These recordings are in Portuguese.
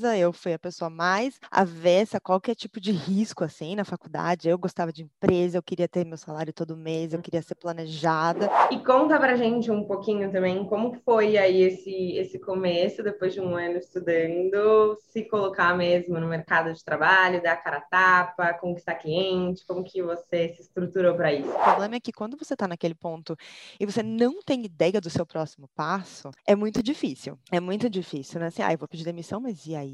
eu fui a pessoa mais avessa a qualquer tipo de risco, assim, na faculdade. Eu gostava de empresa, eu queria ter meu salário todo mês, eu queria ser planejada. E conta pra gente um pouquinho também como foi aí esse, esse começo, depois de um ano estudando, se colocar mesmo no mercado de trabalho, dar a cara a tapa, conquistar cliente, como que você se estruturou para isso? O problema é que quando você tá naquele ponto e você não tem ideia do seu próximo passo, é muito difícil. É muito difícil, né? Assim, ah, eu vou pedir demissão, mas e aí?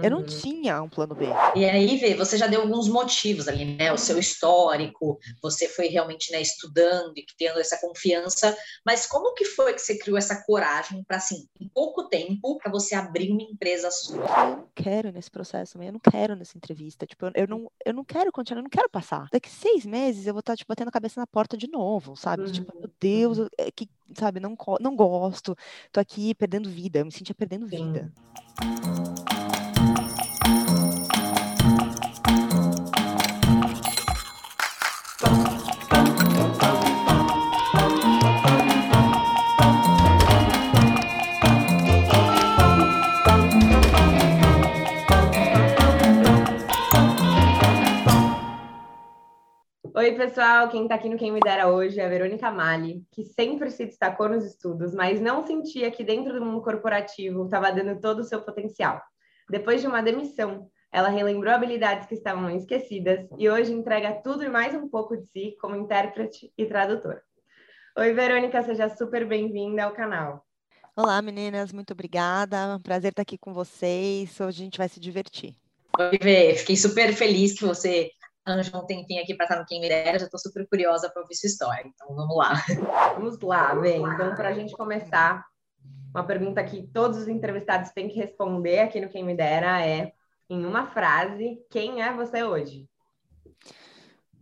Aí. Eu não uhum. tinha um plano B. E aí, Vê, você já deu alguns motivos ali, né? O seu histórico, você foi realmente né, estudando e tendo essa confiança. Mas como que foi que você criou essa coragem para, assim, em pouco tempo, para você abrir uma empresa sua? Eu não quero nesse processo, eu não quero nessa entrevista. Tipo, eu não, eu não quero continuar, eu não quero passar. Daqui seis meses eu vou estar, tá, tipo, batendo a cabeça na porta de novo, sabe? Uhum. Tipo, meu Deus, uhum. é que, sabe, não, não gosto, tô aqui perdendo vida, eu me sentia perdendo Sim. Oi, pessoal. Quem está aqui no Quem Me Dera hoje é a Verônica Mali, que sempre se destacou nos estudos, mas não sentia que dentro do mundo corporativo estava dando todo o seu potencial. Depois de uma demissão, ela relembrou habilidades que estavam esquecidas e hoje entrega tudo e mais um pouco de si como intérprete e tradutora. Oi, Verônica, seja super bem-vinda ao canal. Olá, meninas, muito obrigada. Prazer estar aqui com vocês. Hoje a gente vai se divertir. Oi, Vê, fiquei super feliz que você arranjou um tempinho aqui para estar no Quem Me Dera, já estou super curiosa para ouvir sua história. Então, vamos lá. Vamos lá, bem. Então, para a gente começar, uma pergunta que todos os entrevistados têm que responder aqui no Quem Me Dera é, em uma frase, quem é você hoje?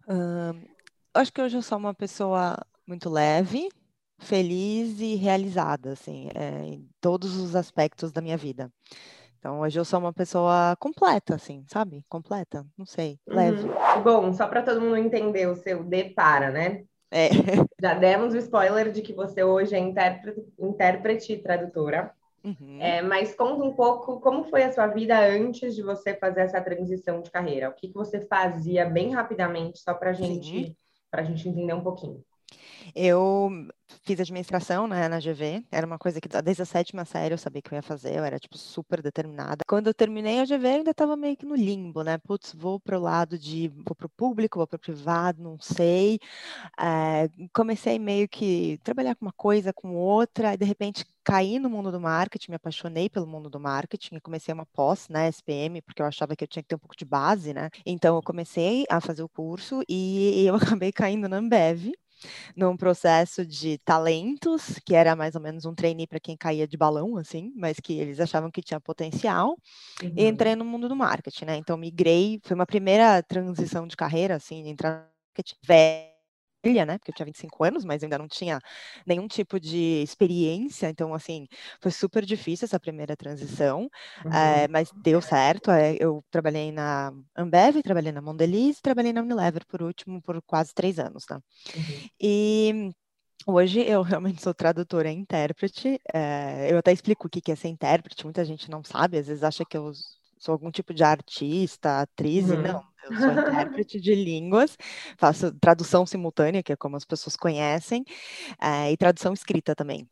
Uh, acho que hoje eu sou uma pessoa muito leve, feliz e realizada, assim, é, em todos os aspectos da minha vida. Então, hoje eu sou uma pessoa completa, assim, sabe? Completa, não sei, uhum. leve. Bom, só para todo mundo entender o seu depara, né? É. Já demos o spoiler de que você hoje é intérprete, intérprete e tradutora. Uhum. É, mas conta um pouco como foi a sua vida antes de você fazer essa transição de carreira. O que, que você fazia bem rapidamente, só para gente, a gente entender um pouquinho. Eu fiz administração né, na GV, era uma coisa que desde a sétima série eu sabia que eu ia fazer, eu era tipo super determinada. Quando eu terminei a GV, eu ainda estava meio que no limbo, né? Putz, vou para o lado de vou para o público, vou para o privado, não sei. É, comecei meio que trabalhar com uma coisa, com outra, e de repente caí no mundo do marketing, me apaixonei pelo mundo do marketing, e comecei uma pós, né, SPM, porque eu achava que eu tinha que ter um pouco de base, né? Então eu comecei a fazer o curso e eu acabei caindo na Ambev num processo de talentos, que era mais ou menos um trainee para quem caía de balão, assim, mas que eles achavam que tinha potencial, uhum. e entrei no mundo do marketing, né? Então, migrei, foi uma primeira transição de carreira, assim, entrar no marketing velho né? Porque eu tinha 25 anos, mas ainda não tinha nenhum tipo de experiência. Então, assim, foi super difícil essa primeira transição, uhum. é, mas deu certo. É, eu trabalhei na Ambev, trabalhei na Mondelez, trabalhei na Unilever por último por quase três anos, tá? Uhum. E Hoje eu realmente sou tradutora e intérprete. É, eu até explico o que é ser intérprete, muita gente não sabe, às vezes acha que eu sou algum tipo de artista, atriz, uhum. e não. Eu sou intérprete de línguas, faço tradução simultânea, que é como as pessoas conhecem, é, e tradução escrita também.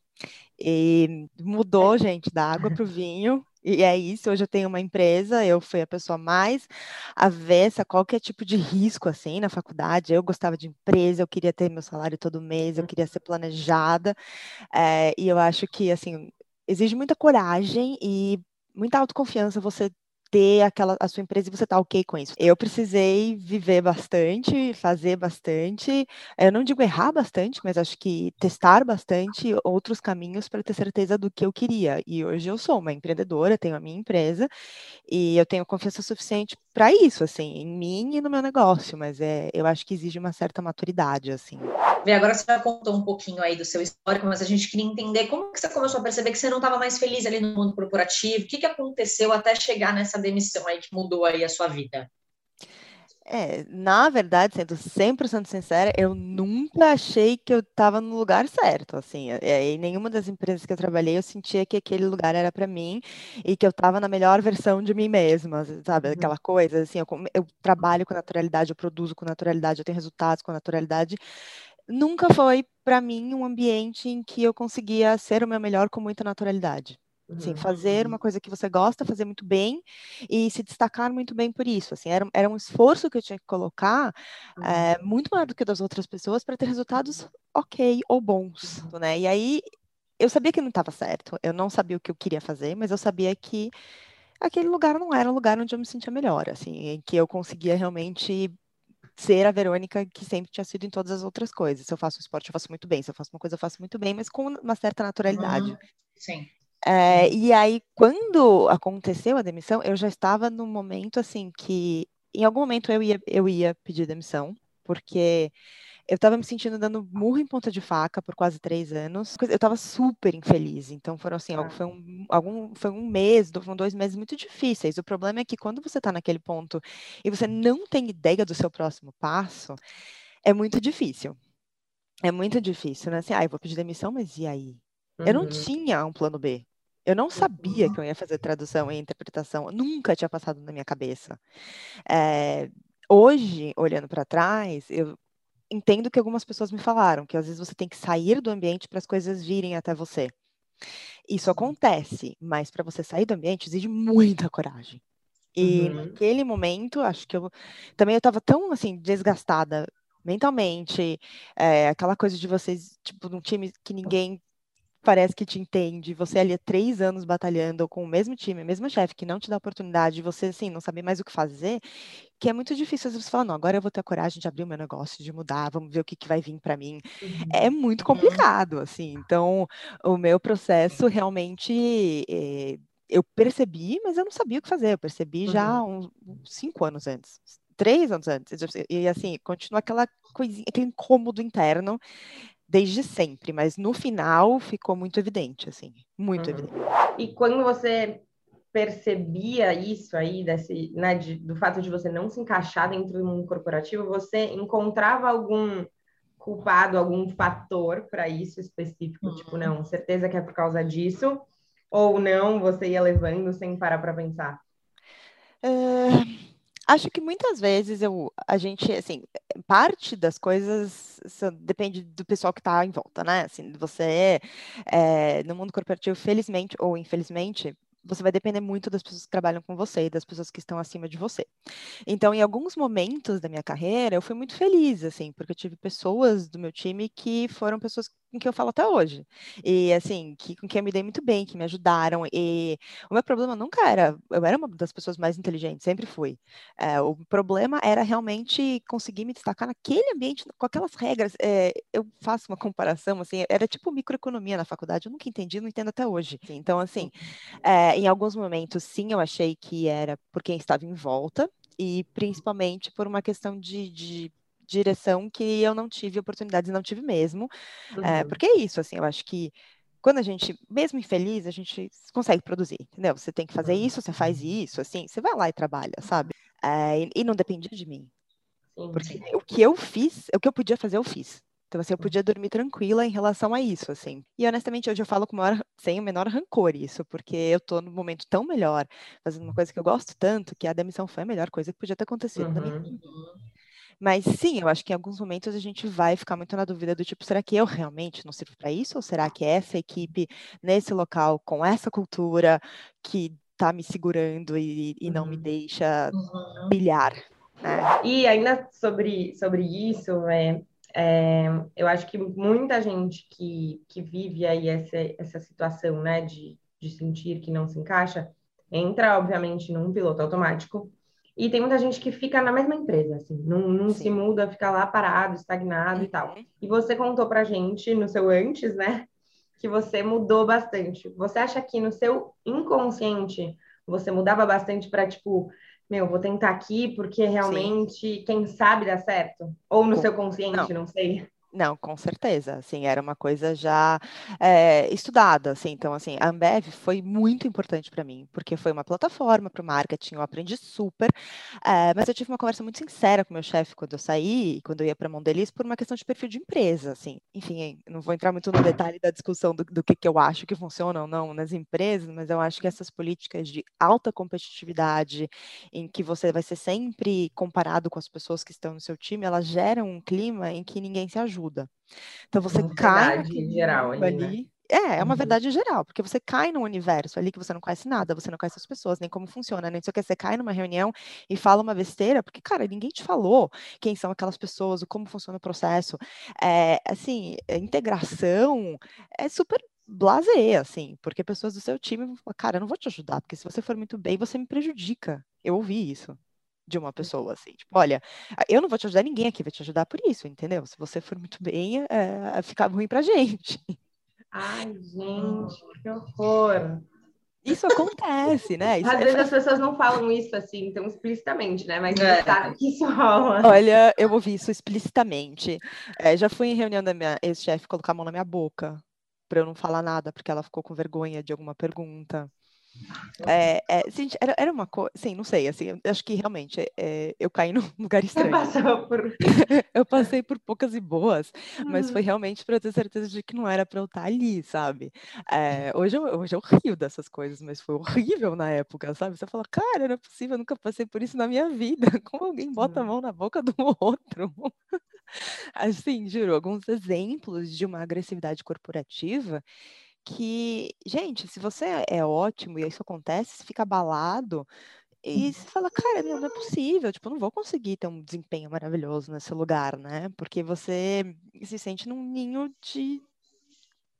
E mudou, gente, da água para o vinho. E é isso, hoje eu tenho uma empresa, eu fui a pessoa mais avessa a qualquer tipo de risco, assim, na faculdade. Eu gostava de empresa, eu queria ter meu salário todo mês, eu queria ser planejada. É, e eu acho que, assim, exige muita coragem e muita autoconfiança você ter aquela a sua empresa e você tá ok com isso. Eu precisei viver bastante, fazer bastante. Eu não digo errar bastante, mas acho que testar bastante outros caminhos para ter certeza do que eu queria. E hoje eu sou uma empreendedora, tenho a minha empresa e eu tenho confiança suficiente para isso, assim, em mim e no meu negócio. Mas é, eu acho que exige uma certa maturidade, assim. Vê, agora você já contou um pouquinho aí do seu histórico, mas a gente queria entender como que você começou a perceber que você não estava mais feliz ali no mundo corporativo, o que, que aconteceu até chegar nessa demissão aí que mudou aí a sua vida? É, na verdade, sendo 100% sincera, eu nunca achei que eu estava no lugar certo, assim, é, em nenhuma das empresas que eu trabalhei eu sentia que aquele lugar era para mim e que eu estava na melhor versão de mim mesma, sabe, uhum. aquela coisa, assim, eu, eu trabalho com naturalidade, eu produzo com naturalidade, eu tenho resultados com naturalidade, nunca foi para mim um ambiente em que eu conseguia ser o meu melhor com muita naturalidade. Assim, fazer uma coisa que você gosta, fazer muito bem e se destacar muito bem por isso. Assim, era, era um esforço que eu tinha que colocar é, muito maior do que das outras pessoas para ter resultados ok ou bons, uhum. né? E aí eu sabia que não estava certo. Eu não sabia o que eu queria fazer, mas eu sabia que aquele lugar não era um lugar onde eu me sentia melhor, assim, em que eu conseguia realmente ser a Verônica que sempre tinha sido em todas as outras coisas. Se eu faço esporte, eu faço muito bem. Se eu faço uma coisa, eu faço muito bem, mas com uma certa naturalidade. Uhum. Sim. É, e aí, quando aconteceu a demissão, eu já estava num momento assim que, em algum momento, eu ia, eu ia pedir demissão, porque eu estava me sentindo dando murro em ponta de faca por quase três anos. Eu estava super infeliz. Então, foram assim, ah. foi, um, algum, foi um mês, foram dois meses muito difíceis. O problema é que quando você está naquele ponto e você não tem ideia do seu próximo passo, é muito difícil. É muito difícil, né? Assim, ah, eu vou pedir demissão, mas e aí? Uhum. Eu não uhum. tinha um plano B. Eu não sabia que eu ia fazer tradução e interpretação, nunca tinha passado na minha cabeça. É, hoje, olhando para trás, eu entendo que algumas pessoas me falaram que às vezes você tem que sair do ambiente para as coisas virem até você. Isso acontece, mas para você sair do ambiente exige muita coragem. E uhum. naquele momento, acho que eu também eu estava tão assim desgastada mentalmente, é, aquela coisa de vocês, tipo, num time que ninguém parece que te entende, você ali há três anos batalhando com o mesmo time, o mesmo chefe, que não te dá oportunidade, você, assim, não saber mais o que fazer, que é muito difícil. Às vezes você fala, não, agora eu vou ter a coragem de abrir o meu negócio, de mudar, vamos ver o que, que vai vir para mim. Uhum. É muito uhum. complicado, assim. Então, o meu processo realmente... É, eu percebi, mas eu não sabia o que fazer. Eu percebi uhum. já uns cinco anos antes, três anos antes. E assim, continua aquela coisinha, aquele incômodo interno desde sempre, mas no final ficou muito evidente, assim, muito uhum. evidente. E quando você percebia isso aí, desse, né, de, do fato de você não se encaixar dentro do mundo corporativo, você encontrava algum culpado, algum fator para isso específico? Uhum. Tipo, não, certeza que é por causa disso? Ou não, você ia levando sem parar para pensar? Uh acho que muitas vezes eu, a gente, assim, parte das coisas depende do pessoal que está em volta, né? Assim, você, é, no mundo corporativo, felizmente ou infelizmente, você vai depender muito das pessoas que trabalham com você e das pessoas que estão acima de você. Então, em alguns momentos da minha carreira, eu fui muito feliz, assim, porque eu tive pessoas do meu time que foram pessoas com quem eu falo até hoje. E, assim, que, com quem eu me dei muito bem, que me ajudaram. E o meu problema nunca era. Eu era uma das pessoas mais inteligentes, sempre fui. É, o problema era realmente conseguir me destacar naquele ambiente, com aquelas regras. É, eu faço uma comparação, assim, era tipo microeconomia na faculdade, eu nunca entendi, não entendo até hoje. Então, assim, é, em alguns momentos, sim, eu achei que era por quem estava em volta. E principalmente por uma questão de, de direção que eu não tive oportunidades não tive mesmo. Eh, uhum. É, porque é isso, assim, eu acho que quando a gente, mesmo infeliz, a gente consegue produzir, entendeu? Você tem que fazer uhum. isso, você faz isso, assim, você vai lá e trabalha, sabe? É, e, e, não dependia de mim. Sim, porque o que eu fiz, o que eu podia fazer, eu fiz. Então, assim, eu uhum. podia dormir tranquila em relação a isso, assim. E, honestamente, hoje eu falo com maior, sem o menor rancor isso, porque eu tô num momento tão melhor, fazendo uma coisa que eu gosto tanto, que a demissão foi a melhor coisa que podia ter acontecido uhum. na minha vida. Mas sim, eu acho que em alguns momentos a gente vai ficar muito na dúvida do tipo, será que eu realmente não sirvo para isso? Ou será que essa equipe, nesse local, com essa cultura, que está me segurando e, e uhum. não me uhum. deixa uhum. brilhar? Né? E ainda sobre, sobre isso, é, é, eu acho que muita gente que, que vive aí essa, essa situação, né, de, de sentir que não se encaixa, entra, obviamente, num piloto automático, e tem muita gente que fica na mesma empresa, assim, não, não se muda, fica lá parado, estagnado uhum. e tal. Uhum. E você contou pra gente no seu antes, né, que você mudou bastante. Você acha que no seu inconsciente você mudava bastante para tipo, meu, vou tentar aqui porque realmente, Sim. quem sabe dá certo? Ou no seu consciente, não, não sei. Não, com certeza, assim, era uma coisa já é, estudada, assim, então, assim, a Ambev foi muito importante para mim, porque foi uma plataforma para o marketing, eu aprendi super, é, mas eu tive uma conversa muito sincera com meu chefe quando eu saí, quando eu ia para Mondelez, por uma questão de perfil de empresa, assim, enfim, não vou entrar muito no detalhe da discussão do, do que, que eu acho que funciona ou não nas empresas, mas eu acho que essas políticas de alta competitividade, em que você vai ser sempre comparado com as pessoas que estão no seu time, elas geram um clima em que ninguém se ajuda ajuda. Então você uma cai geral ali, ali. Né? É, é uma uhum. verdade geral, porque você cai num universo ali que você não conhece nada, você não conhece as pessoas, nem como funciona, nem sei o que. Você cai numa reunião e fala uma besteira, porque, cara, ninguém te falou quem são aquelas pessoas, como funciona o processo. É, assim, integração é super blazer, assim, porque pessoas do seu time vão falar, cara, eu não vou te ajudar, porque se você for muito bem, você me prejudica. Eu ouvi isso de uma pessoa, assim, tipo, olha, eu não vou te ajudar, ninguém aqui vai te ajudar por isso, entendeu? Se você for muito bem, é, fica ruim pra gente. Ai, gente, que horror! Isso acontece, né? Isso Às é... vezes as pessoas não falam isso assim, tão explicitamente, né? Mas é. sabe que isso rola. Olha, eu ouvi isso explicitamente. É, já fui em reunião da minha ex-chefe colocar a mão na minha boca para eu não falar nada, porque ela ficou com vergonha de alguma pergunta. É, é, gente, era, era uma coisa, sim, não sei, assim, acho que realmente é, eu caí num lugar estranho. Por... eu passei por poucas e boas, mas foi uhum. realmente para eu ter certeza de que não era para eu estar ali, sabe? É, hoje, eu, hoje eu rio dessas coisas, mas foi horrível na época, sabe? Você fala, cara, não é possível, eu nunca passei por isso na minha vida. Como alguém bota a mão na boca do outro? assim, juro, alguns exemplos de uma agressividade corporativa que, gente, se você é ótimo e isso acontece, você fica abalado e uhum. você fala, cara, meu, não é possível, tipo, eu não vou conseguir ter um desempenho maravilhoso nesse lugar, né? Porque você se sente num ninho de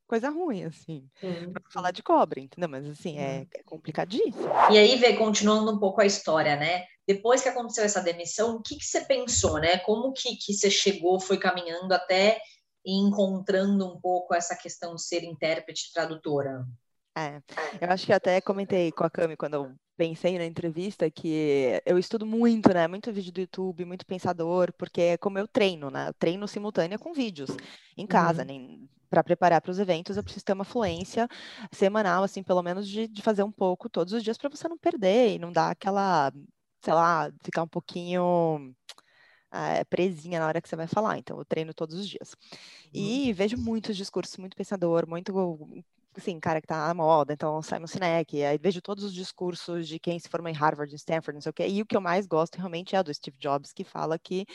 coisa ruim, assim. Sim. Pra falar de cobra, entendeu? Mas, assim, é, uhum. é complicadíssimo. E aí, vê, continuando um pouco a história, né? Depois que aconteceu essa demissão, o que, que você pensou, né? Como que, que você chegou, foi caminhando até e encontrando um pouco essa questão de ser intérprete tradutora? É, eu acho que até comentei com a Cami quando eu pensei na entrevista que eu estudo muito, né? Muito vídeo do YouTube, muito pensador, porque é como eu treino, né? Eu treino simultânea com vídeos em casa, uhum. nem para preparar para os eventos, eu preciso ter uma fluência semanal, assim, pelo menos de, de fazer um pouco todos os dias para você não perder e não dar aquela, sei lá, ficar um pouquinho é, presinha na hora que você vai falar. Então, eu treino todos os dias. E uhum. vejo muitos discursos, muito pensador, muito assim, cara que tá na moda, então Simon Sinek, aí vejo todos os discursos de quem se formou em Harvard, em Stanford, não sei o quê, e o que eu mais gosto realmente é o do Steve Jobs, que fala que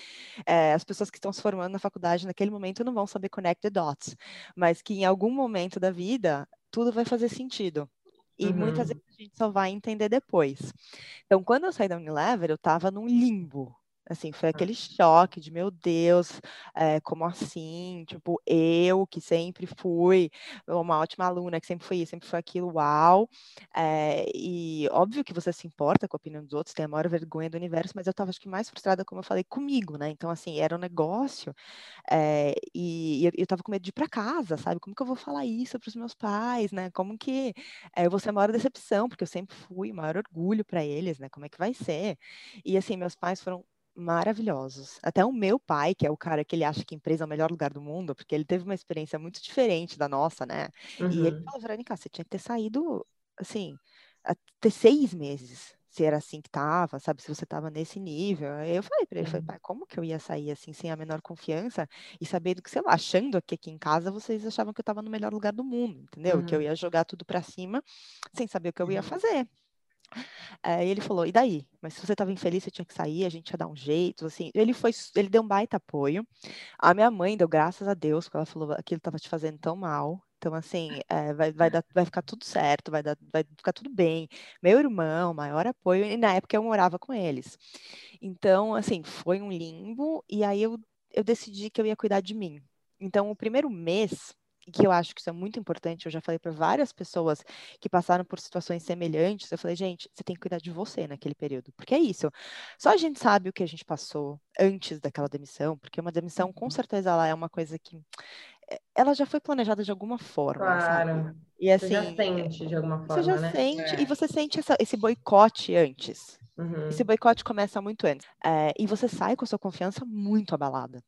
é, as pessoas que estão se formando na faculdade naquele momento não vão saber connect the dots, mas que em algum momento da vida tudo vai fazer sentido. E uhum. muitas vezes a gente só vai entender depois. Então, quando eu saí da Unilever, eu estava num limbo, Assim, foi aquele choque de, meu Deus, é, como assim? Tipo, eu que sempre fui uma ótima aluna, que sempre foi isso, sempre foi aquilo, uau. É, e óbvio que você se importa com a opinião dos outros, tem a maior vergonha do universo, mas eu estava, acho que, mais frustrada, como eu falei, comigo, né? Então, assim, era um negócio é, e, e, eu estava com medo de ir para casa, sabe? Como que eu vou falar isso para os meus pais, né? Como que eu vou ser a maior decepção, porque eu sempre fui o maior orgulho para eles, né? Como é que vai ser? E, assim, meus pais foram maravilhosos. Até o meu pai, que é o cara que ele acha que a empresa é o melhor lugar do mundo, porque ele teve uma experiência muito diferente da nossa, né? Uhum. E ele uhum. falou, Verônica, você tinha que ter saído, assim, ter seis meses, se era assim que tava, sabe? Se você tava nesse nível. Aí eu falei para ele, falei, uhum. pai, como que eu ia sair assim, sem a menor confiança e sabendo que, sei lá, achando que aqui em casa vocês achavam que eu tava no melhor lugar do mundo, entendeu? Uhum. Que eu uhum. ia jogar tudo para cima sem saber o que eu ia fazer. Aí ele falou, e daí? Mas se você estava infeliz, você tinha que sair, a gente ia dar um jeito, assim. Ele foi, ele deu um baita apoio. A minha mãe deu graças a Deus, porque ela falou, aquilo estava te fazendo tão mal. Então, assim, é, vai, vai, dar, vai ficar tudo certo, vai, dar, vai ficar tudo bem. Meu irmão, maior apoio, e na época eu morava com eles. Então, assim, foi um limbo, e aí eu, eu decidi que eu ia cuidar de mim. Então, o primeiro mês que eu acho que isso é muito importante, eu já falei para várias pessoas que passaram por situações semelhantes, eu falei, gente, você tem que cuidar de você naquele período, porque é isso. Só a gente sabe o que a gente passou antes daquela demissão, porque uma demissão, com uhum. certeza, ela é uma coisa que eh, ela já foi planejada de alguma forma. Claro. Sabe? E assim, você já sente de alguma forma. Você já né? sente, é. e você sente essa, esse boicote antes. Uhum. Esse boicote começa muito antes. É, e você sai com a sua confiança muito abalada.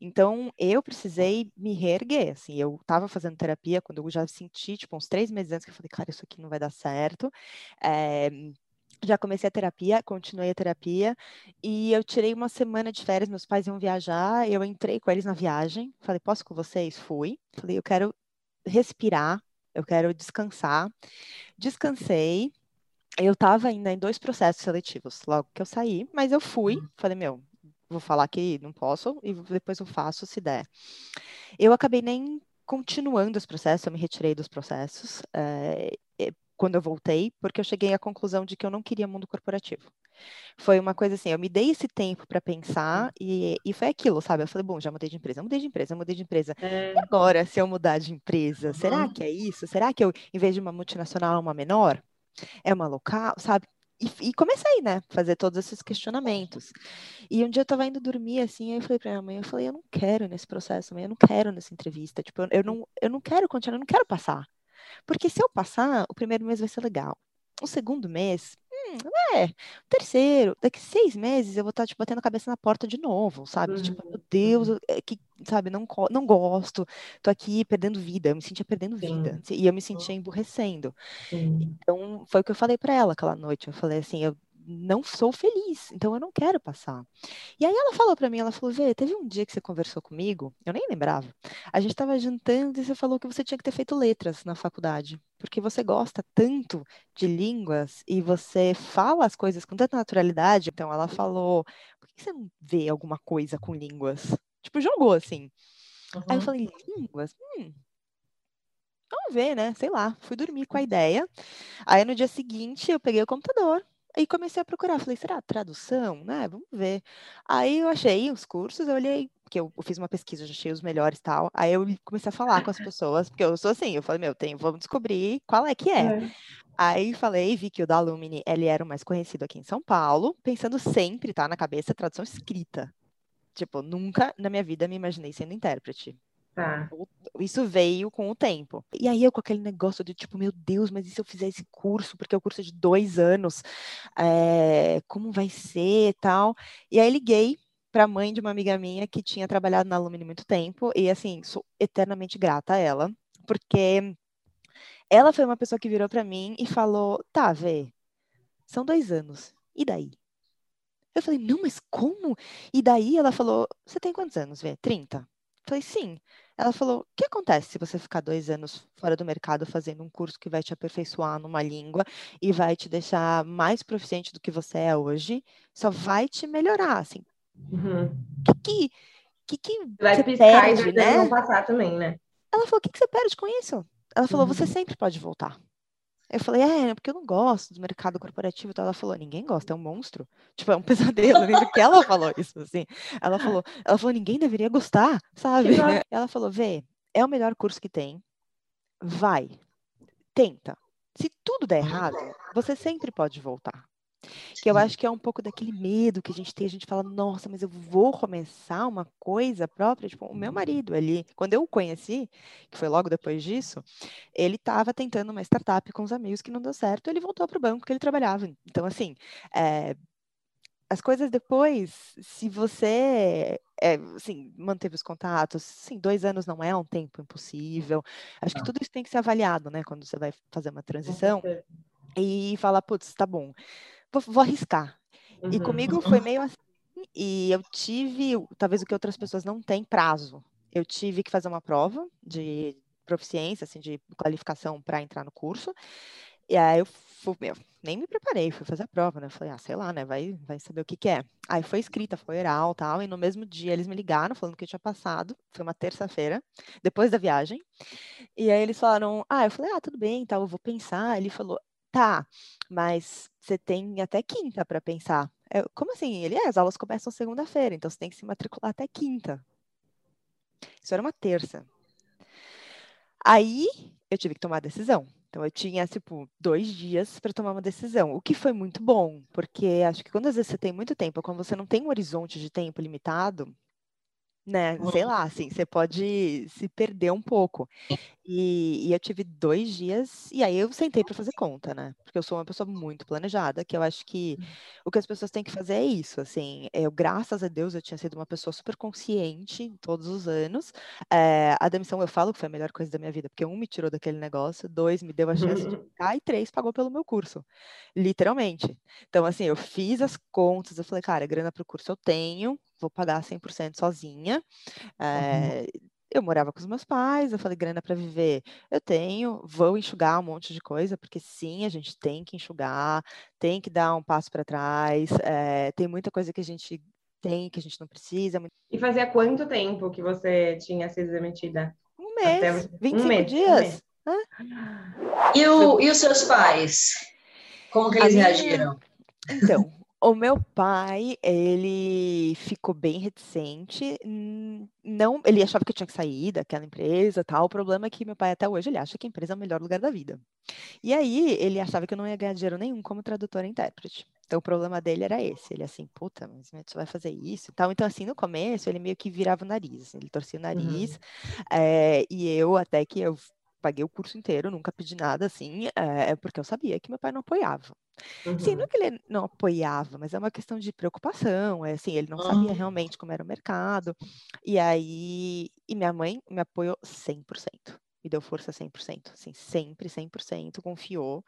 Então, eu precisei me reerguer, assim, eu estava fazendo terapia quando eu já senti, tipo, uns três meses antes que eu falei, cara, isso aqui não vai dar certo. É, já comecei a terapia, continuei a terapia, e eu tirei uma semana de férias, meus pais iam viajar, eu entrei com eles na viagem, falei, posso com vocês? Fui. Falei, eu quero respirar, eu quero descansar. Descansei, eu estava ainda em dois processos seletivos logo que eu saí, mas eu fui, uhum. falei, meu, vou falar que não posso e depois eu faço se der. Eu acabei nem continuando os processos, eu me retirei dos processos é, quando eu voltei, porque eu cheguei à conclusão de que eu não queria mundo corporativo. Foi uma coisa assim, eu me dei esse tempo para pensar e, e foi aquilo, sabe? Eu falei, bom, já mudei de empresa, mudei de empresa, mudei de empresa. É. E agora, se eu mudar de empresa, uhum. será que é isso? Será que eu, em vez de uma multinacional, uma menor? É uma local, sabe? E, e, comecei, né, fazer todos esses questionamentos. E um dia eu tava indo dormir, assim, aí eu falei pra minha mãe, eu falei, eu não quero nesse processo, mãe, eu não quero nessa entrevista, tipo, eu, eu não, eu não quero continuar, eu não quero passar. Porque se eu passar, o primeiro mês vai ser legal. O segundo mês, hum, é, terceiro, daqui seis meses eu vou estar, tipo, batendo a cabeça na porta de novo, sabe? Uhum. Tipo, meu Deus, uhum. é que, sabe, não, não gosto, tô aqui perdendo vida, eu me sentia perdendo Sim. vida, e eu me sentia emburrecendo. Sim. Então, foi o que eu falei para ela aquela noite, eu falei assim, eu não sou feliz, então eu não quero passar. E aí ela falou para mim, ela falou, Vê, teve um dia que você conversou comigo, eu nem lembrava, a gente estava jantando e você falou que você tinha que ter feito letras na faculdade, porque você gosta tanto de línguas e você fala as coisas com tanta naturalidade. Então ela falou, por que você não vê alguma coisa com línguas? Tipo, jogou assim. Uhum. Aí eu falei, línguas? Hum, Vamos ver, né? Sei lá. Fui dormir com a ideia. Aí no dia seguinte eu peguei o computador, Aí comecei a procurar, falei, será tradução, né? Vamos ver. Aí eu achei os cursos, eu olhei, que eu, eu fiz uma pesquisa, já achei os melhores e tal. Aí eu comecei a falar com as pessoas, porque eu sou assim, eu falei, meu, tem, vamos descobrir qual é que é. é. Aí falei, vi que o da Alumni, ele era o mais conhecido aqui em São Paulo, pensando sempre, tá, na cabeça, tradução escrita. Tipo, nunca na minha vida me imaginei sendo intérprete. Tá. Isso veio com o tempo. E aí eu com aquele negócio de tipo, meu Deus, mas e se eu fizer esse curso? Porque é o curso é de dois anos. É, como vai ser tal? E aí liguei para a mãe de uma amiga minha que tinha trabalhado na Alumni muito tempo. E assim, sou eternamente grata a ela, porque ela foi uma pessoa que virou para mim e falou: tá, vê, são dois anos. E daí? Eu falei, não, mas como? E daí ela falou: você tem quantos anos, Vê? 30. Falei, sim. Ela falou: o que acontece se você ficar dois anos fora do mercado fazendo um curso que vai te aperfeiçoar numa língua e vai te deixar mais proficiente do que você é hoje? Só vai te melhorar, assim. Uhum. O que, que, que, vai você piscar perde, e né? passar também, né? Ela falou: o que, que você perde com isso? Ela falou: uhum. você sempre pode voltar. Eu falei, é, porque eu não gosto do mercado corporativo. Então ela falou, ninguém gosta, é um monstro. Tipo, é um pesadelo. Eu lembro que ela falou isso, assim. Ela falou, ela falou, ninguém deveria gostar, sabe? Ela falou, vê, é o melhor curso que tem. Vai, tenta. Se tudo der errado, você sempre pode voltar. Que eu acho que é um pouco daquele medo que a gente tem, a gente fala, nossa, mas eu vou começar uma coisa própria. Tipo, o meu marido ali, quando eu o conheci, que foi logo depois disso, ele estava tentando uma startup com os amigos que não deu certo, ele voltou para o banco que ele trabalhava. Então, assim, é, as coisas depois, se você é, assim, manteve os contatos, sim, dois anos não é um tempo impossível. Acho que tudo isso tem que ser avaliado, né, quando você vai fazer uma transição. E falar, putz, tá bom vou, vou arriscar. Uhum. E comigo foi meio assim, e eu tive, talvez o que outras pessoas não têm, prazo. Eu tive que fazer uma prova de proficiência, assim, de qualificação para entrar no curso. E aí eu fui, meu, nem me preparei, fui fazer a prova, né? Falei, ah, sei lá, né? Vai, vai saber o que, que é. Aí foi escrita, foi oral tal. E no mesmo dia eles me ligaram falando que eu tinha passado. Foi uma terça-feira, depois da viagem. E aí eles falaram, ah, eu falei, ah, tudo bem, tal, eu vou pensar. Ele falou, Tá, mas você tem até quinta para pensar. Eu, como assim? Ele, é, as aulas começam segunda-feira, então você tem que se matricular até quinta. Isso era uma terça. Aí eu tive que tomar a decisão. Então eu tinha, tipo, dois dias para tomar uma decisão, o que foi muito bom, porque acho que quando às vezes você tem muito tempo, quando você não tem um horizonte de tempo limitado, né? Sei lá, assim, você pode se perder um pouco. E, e eu tive dois dias, e aí eu sentei para fazer conta, né? Porque eu sou uma pessoa muito planejada, que eu acho que hum. o que as pessoas têm que fazer é isso, assim. Eu, graças a Deus, eu tinha sido uma pessoa super consciente todos os anos. É, a demissão, eu falo que foi a melhor coisa da minha vida, porque um, me tirou daquele negócio, dois, me deu a chance de ficar, e três, pagou pelo meu curso, literalmente. Então, assim, eu fiz as contas, eu falei, cara, grana para o curso eu tenho, vou pagar 100% sozinha. É, uhum. Eu morava com os meus pais, eu falei, grana para viver, eu tenho, vou enxugar um monte de coisa, porque sim, a gente tem que enxugar, tem que dar um passo para trás, é, tem muita coisa que a gente tem, que a gente não precisa. E fazia quanto tempo que você tinha sido demitida? Um mês, Até... 25 um mês, dias. Um mês. E, o, e os seus pais? Como que eles reagiram? Então, o meu pai, ele ficou bem reticente, não, ele achava que eu tinha que sair daquela empresa, tal. O problema é que meu pai até hoje ele acha que a empresa é o melhor lugar da vida. E aí ele achava que eu não ia ganhar dinheiro nenhum como tradutora e intérprete. Então o problema dele era esse, ele assim, puta, mas você vai fazer isso e tal. Então assim, no começo ele meio que virava o nariz, ele torcia o nariz, uhum. é, e eu até que eu paguei o curso inteiro, nunca pedi nada assim, é, porque eu sabia que meu pai não apoiava. Uhum. Sim, não é que ele não apoiava, mas é uma questão de preocupação, é assim, ele não sabia uhum. realmente como era o mercado, e aí, e minha mãe me apoiou 100%, me deu força 100%, assim, sempre 100%, confiou,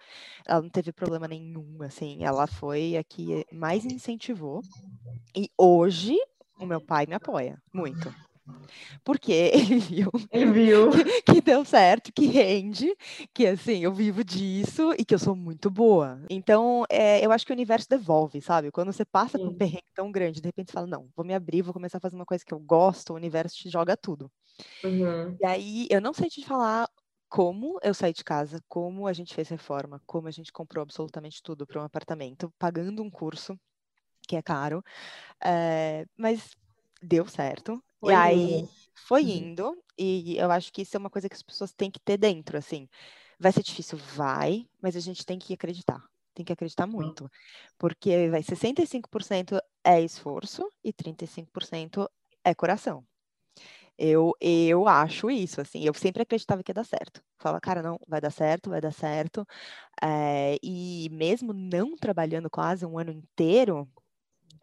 ela não teve problema nenhum, assim, ela foi a que mais incentivou, e hoje o meu pai me apoia muito. Porque ele viu, ele viu. Que, que, deu certo, que rende, que assim, eu vivo disso e que eu sou muito boa. Então, é, eu acho que o universo devolve, sabe? Quando você passa Sim. por um perrengue tão grande, de repente você fala, não, vou me abrir, vou começar a fazer uma coisa que eu gosto, o universo te joga tudo. Uhum. E aí, eu não sei te falar como eu saí de casa, como a gente fez reforma, como a gente comprou absolutamente tudo para um apartamento, pagando um curso que é caro, é, mas deu certo. Foi e aí indo. foi uhum. indo, e eu acho que isso é uma coisa que as pessoas têm que ter dentro, assim. Vai ser difícil? Vai, mas a gente tem que acreditar. Tem que acreditar muito. Porque vai 65% é esforço e 35% é coração. Eu, eu acho isso, assim, eu sempre acreditava que ia dar certo. Fala, cara, não, vai dar certo, vai dar certo. É, e mesmo não trabalhando quase um ano inteiro,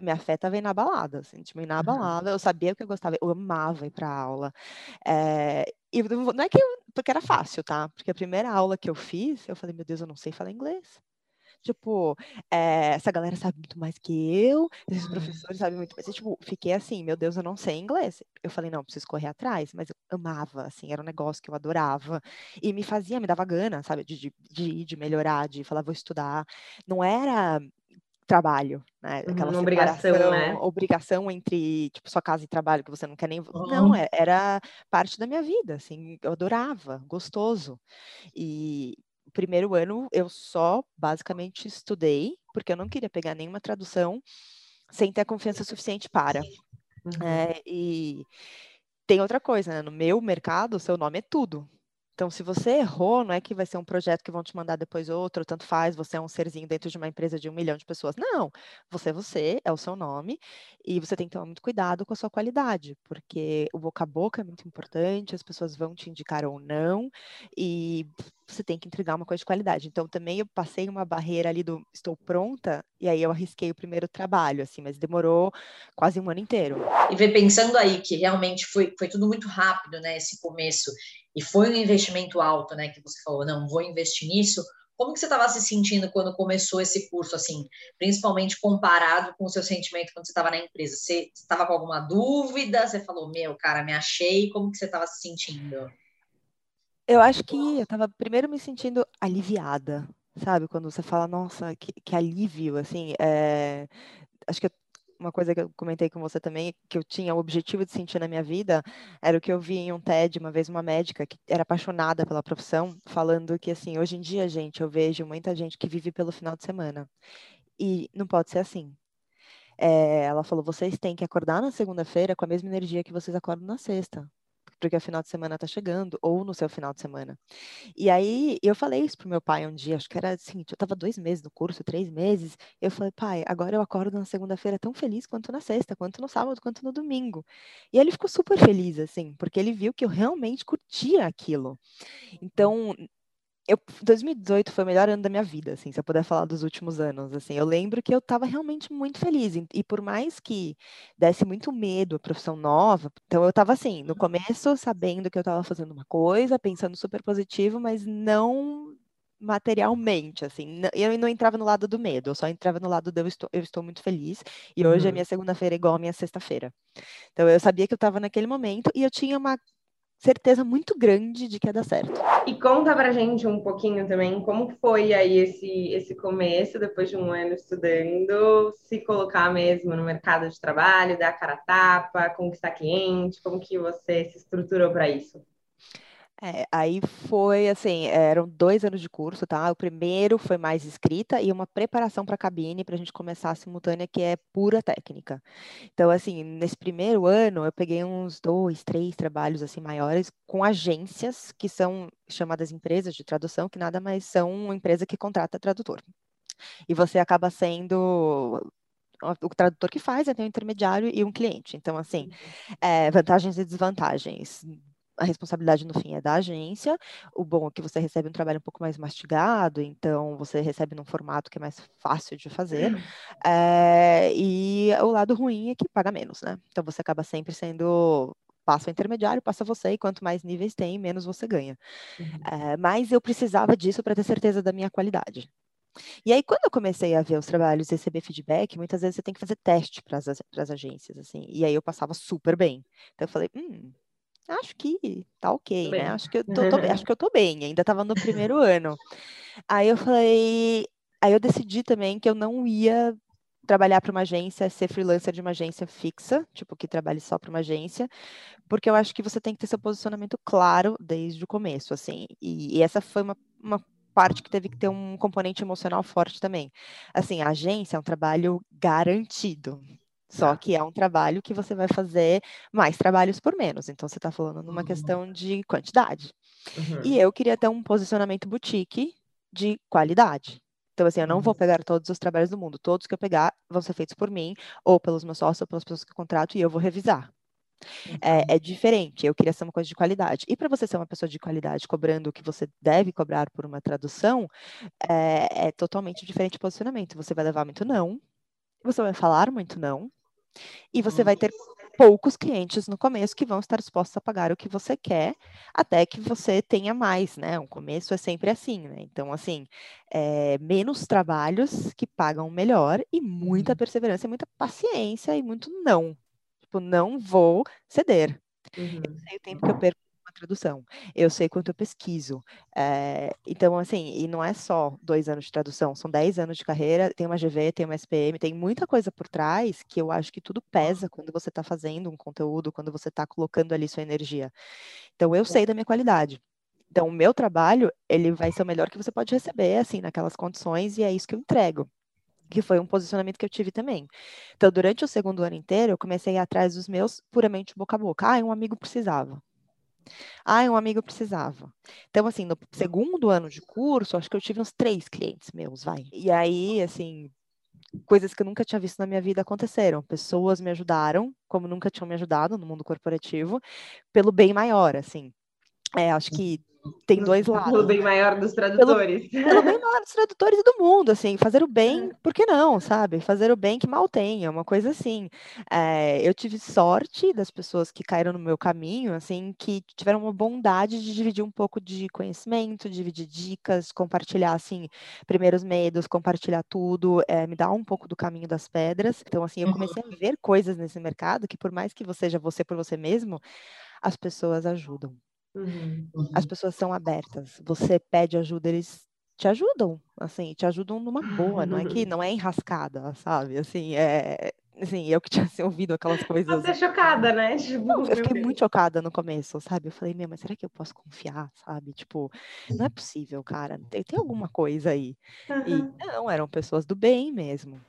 minha fé estava inabalada, assim, tipo, inabalada. Eu sabia o que eu gostava, eu amava ir para aula. É, e não é que eu, porque era fácil, tá? Porque a primeira aula que eu fiz, eu falei, meu Deus, eu não sei falar inglês. Tipo, é, essa galera sabe muito mais que eu, esses professores sabem muito mais. E, tipo, fiquei assim, meu Deus, eu não sei inglês. Eu falei, não, preciso correr atrás, mas eu amava, assim, era um negócio que eu adorava. E me fazia, me dava gana, sabe, de, de, de, de melhorar, de falar, vou estudar. Não era trabalho, né? Uhum, Aquela Uma obrigação, né? obrigação entre tipo sua casa e trabalho que você não quer nem uhum. não é, era parte da minha vida, assim, eu adorava, gostoso. E o primeiro ano eu só basicamente estudei porque eu não queria pegar nenhuma tradução sem ter a confiança suficiente para. Uhum. É, e tem outra coisa, né? No meu mercado, seu nome é tudo. Então, se você errou, não é que vai ser um projeto que vão te mandar depois outro, tanto faz, você é um serzinho dentro de uma empresa de um milhão de pessoas. Não, você é você, é o seu nome, e você tem que tomar muito cuidado com a sua qualidade, porque o boca a boca é muito importante, as pessoas vão te indicar ou não, e você tem que entregar uma coisa de qualidade. Então, também eu passei uma barreira ali do estou pronta, e aí eu arrisquei o primeiro trabalho, assim, mas demorou quase um ano inteiro. E ver pensando aí que realmente foi, foi tudo muito rápido, né, esse começo, e foi um investimento alto, né, que você falou, não, vou investir nisso. Como que você estava se sentindo quando começou esse curso, assim, principalmente comparado com o seu sentimento quando você estava na empresa? Você estava com alguma dúvida? Você falou, meu, cara, me achei. Como que você estava se sentindo? Eu acho que eu estava primeiro me sentindo aliviada, sabe? Quando você fala, nossa, que, que alívio, assim, é... acho que uma coisa que eu comentei com você também, que eu tinha o objetivo de sentir na minha vida, era o que eu vi em um TED, uma vez uma médica que era apaixonada pela profissão, falando que, assim, hoje em dia, gente, eu vejo muita gente que vive pelo final de semana. E não pode ser assim. É, ela falou, vocês têm que acordar na segunda-feira com a mesma energia que vocês acordam na sexta porque o final de semana tá chegando, ou no seu final de semana. E aí eu falei isso pro meu pai um dia, acho que era assim, eu tava dois meses no curso, três meses. Eu falei, pai, agora eu acordo na segunda-feira tão feliz quanto na sexta, quanto no sábado, quanto no domingo. E ele ficou super feliz, assim, porque ele viu que eu realmente curtia aquilo. Então, eu, 2018 foi o melhor ano da minha vida, assim, se eu puder falar dos últimos anos, assim, eu lembro que eu estava realmente muito feliz, e, e, por mais que desse muito medo a profissão nova, então eu estava assim, no começo sabendo que eu estava fazendo uma coisa, pensando super positivo, mas não materialmente, assim, eu não entrava no lado do medo, eu só entrava no lado do eu estou, eu estou muito feliz, e hoje uhum. a minha segunda-feira é igual a minha sexta-feira. Então eu sabia que eu estava naquele momento, e eu tinha uma certeza muito grande de que ia dar certo. E conta pra gente um pouquinho também como foi aí esse, esse começo, depois de um ano estudando, se colocar mesmo no mercado de trabalho, dar cara a tapa, conquistar cliente, como que você se estruturou para isso? É, aí foi assim, eram dois anos de curso, tá? O primeiro foi mais escrita e uma preparação para a cabine para a gente começar a simultânea, que é pura técnica. Então, assim, nesse primeiro ano eu peguei uns dois, três trabalhos assim maiores com agências que são chamadas empresas de tradução, que nada mais são uma empresa que contrata tradutor. E você acaba sendo o tradutor que faz, tem um intermediário e um cliente. Então, assim, é, vantagens e desvantagens a responsabilidade no fim é da agência. O bom é que você recebe um trabalho um pouco mais mastigado, então você recebe num formato que é mais fácil de fazer. É, e o lado ruim é que paga menos, né? Então você acaba sempre sendo passa o intermediário, passa você, e quanto mais níveis tem, menos você ganha. Uhum. É, mas eu precisava disso para ter certeza da minha qualidade. E aí, quando eu comecei a ver os trabalhos e receber feedback, muitas vezes você tem que fazer teste para as agências, assim, e aí eu passava super bem. Então eu falei, hum, acho que tá ok, né? Acho que eu tô, tô acho que eu tô bem, ainda estava no primeiro ano. Aí eu falei, aí eu decidi também que eu não ia trabalhar para uma agência, ser freelancer de uma agência fixa, tipo que trabalhe só para uma agência, porque eu acho que você tem que ter seu posicionamento claro desde o começo, assim. E, e essa foi uma, uma parte que teve que ter um componente emocional forte também. Assim, a agência é um trabalho garantido. Só tá. que é um trabalho que você vai fazer mais trabalhos por menos. Então, você está falando numa uhum. questão de quantidade. Uhum. E eu queria ter um posicionamento boutique de qualidade. Então, assim, eu não vou uhum. pegar todos os trabalhos do mundo. Todos que eu pegar vão ser feitos por mim, ou pelos meus sócios, ou pelas pessoas que eu contrato, e eu vou revisar. É, uhum. é, diferente, eu queria ser uma coisa de qualidade. E para você ser uma pessoa de qualidade cobrando o que você deve cobrar por uma tradução, é, é totalmente diferente o posicionamento. Você vai levar muito não, você vai falar muito não, e você vai ter poucos clientes no começo que vão estar dispostos a pagar o que você quer, até que você tenha mais, né? Um começo é sempre assim, né? Então, assim, é, menos trabalhos que pagam melhor e muita uhum. perseverança, muita paciência e muito não. Tipo, não vou ceder. Uhum. Eu sei o tempo que eu perco tradução, eu sei quanto eu pesquiso. É, então, assim, e não é só dois anos de tradução, são dez anos de carreira, tem uma GV, tem uma SPM, tem muita coisa por trás que eu acho que tudo pesa quando você está fazendo um conteúdo, quando você está colocando ali sua energia. Então, eu sei da minha qualidade. Então, o meu trabalho, ele vai ser o melhor que você pode receber, assim, naquelas condições, e é isso que eu entrego que foi um posicionamento que eu tive também. Então, durante o segundo ano inteiro, eu comecei a ir atrás dos meus puramente boca a boca. Ah, um amigo precisava. Ah, um amigo precisava. Então, assim, no segundo ano de curso, acho que eu tive uns três clientes meus, vai. E aí, assim, coisas que eu nunca tinha visto na minha vida aconteceram. Pessoas me ajudaram, como nunca tinham me ajudado no mundo corporativo, pelo bem maior, assim. É, acho que tem dois lados. Pelo bem maior dos tradutores. Pelo, pelo bem maior dos tradutores do mundo, assim, fazer o bem, é. por que não, sabe? Fazer o bem que mal tenha, uma coisa assim. É, eu tive sorte das pessoas que caíram no meu caminho, assim, que tiveram uma bondade de dividir um pouco de conhecimento, dividir dicas, compartilhar, assim, primeiros medos, compartilhar tudo, é, me dar um pouco do caminho das pedras. Então, assim, eu comecei a ver coisas nesse mercado que, por mais que você seja você por você mesmo, as pessoas ajudam. Uhum, uhum. As pessoas são abertas. Você pede ajuda, eles te ajudam, assim, te ajudam numa boa, não é que não é enrascada, sabe? Assim, é, assim, eu que tinha assim, ouvido aquelas coisas. Você é chocada, né? Tipo, não, eu fiquei muito chocada no começo, sabe? Eu falei, meu, mas será que eu posso confiar, sabe? Tipo, não é possível, cara. Tem, tem alguma coisa aí. Uhum. E não, eram pessoas do bem mesmo.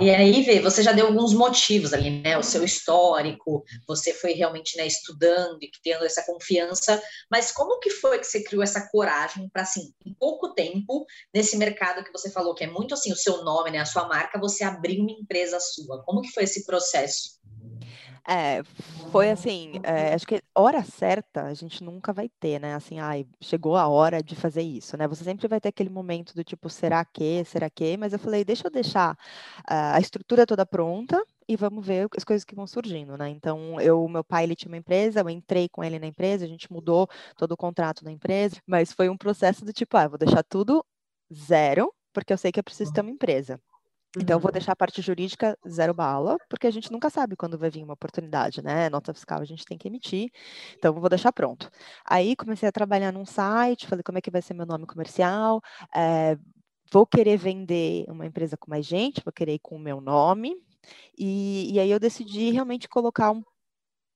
E aí, vê, você já deu alguns motivos ali, né? O seu histórico, você foi realmente né, estudando e tendo essa confiança, mas como que foi que você criou essa coragem para, assim, em pouco tempo, nesse mercado que você falou que é muito assim o seu nome, né? A sua marca, você abrir uma empresa sua. Como que foi esse processo? É, foi assim, é, acho que hora certa a gente nunca vai ter, né? Assim, ai, chegou a hora de fazer isso, né? Você sempre vai ter aquele momento do tipo, será que, será que? Mas eu falei, deixa eu deixar uh, a estrutura toda pronta e vamos ver as coisas que vão surgindo, né? Então, eu, meu pai, ele tinha uma empresa, eu entrei com ele na empresa, a gente mudou todo o contrato da empresa, mas foi um processo do tipo, ah, vou deixar tudo zero, porque eu sei que eu preciso ter uma empresa. Então, eu vou uhum. deixar a parte jurídica zero bala, porque a gente nunca sabe quando vai vir uma oportunidade, né? Nota fiscal a gente tem que emitir, então eu vou deixar pronto. Aí comecei a trabalhar num site, falei como é que vai ser meu nome comercial, é, vou querer vender uma empresa com mais gente, vou querer ir com o meu nome, e, e aí eu decidi realmente colocar um,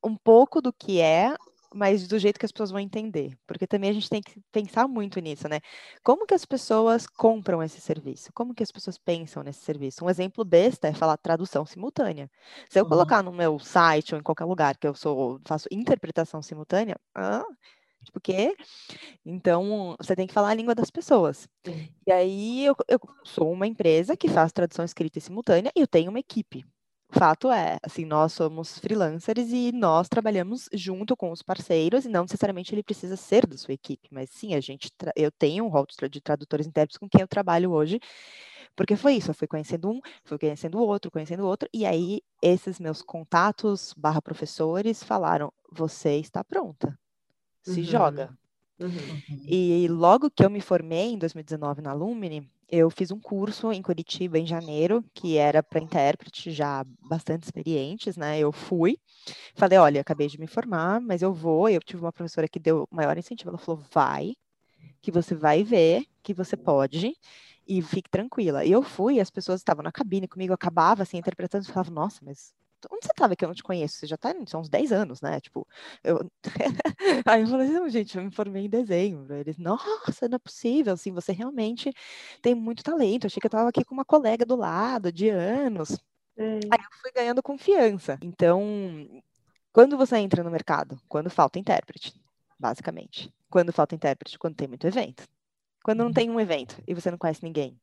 um pouco do que é mas do jeito que as pessoas vão entender, porque também a gente tem que pensar muito nisso, né? Como que as pessoas compram esse serviço? Como que as pessoas pensam nesse serviço? Um exemplo besta é falar tradução simultânea. Se eu uhum. colocar no meu site ou em qualquer lugar que eu sou faço interpretação simultânea, ah, tipo o quê? Então, você tem que falar a língua das pessoas. E aí, eu, eu sou uma empresa que faz tradução escrita e simultânea e eu tenho uma equipe fato é, assim, nós somos freelancers e nós trabalhamos junto com os parceiros e não necessariamente ele precisa ser da sua equipe, mas sim, a gente, eu tenho um rol de tradutores intérpretes com quem eu trabalho hoje, porque foi isso, eu fui conhecendo um, fui conhecendo o outro, conhecendo o outro, e aí esses meus contatos barra professores falaram, você está pronta, se uhum. joga. Uhum. E logo que eu me formei, em 2019, na Lumine, eu fiz um curso em Curitiba em janeiro, que era para intérprete já bastante experientes, né? Eu fui, falei, olha, acabei de me formar, mas eu vou. Eu tive uma professora que deu maior incentivo, ela falou, vai, que você vai ver, que você pode, e fique tranquila. E eu fui, as pessoas estavam na cabine comigo, acabava assim, interpretando, e falava, nossa, mas onde você estava que eu não te conheço? Você já está são uns 10 anos, né? Tipo, eu... aí eu falei, não, gente, eu me formei em dezembro. Eles, nossa, não é possível, assim, você realmente tem muito talento. Eu achei que eu estava aqui com uma colega do lado, de anos. É. Aí eu fui ganhando confiança. Então, quando você entra no mercado? Quando falta intérprete, basicamente. Quando falta intérprete? Quando tem muito evento. Quando não uhum. tem um evento e você não conhece ninguém.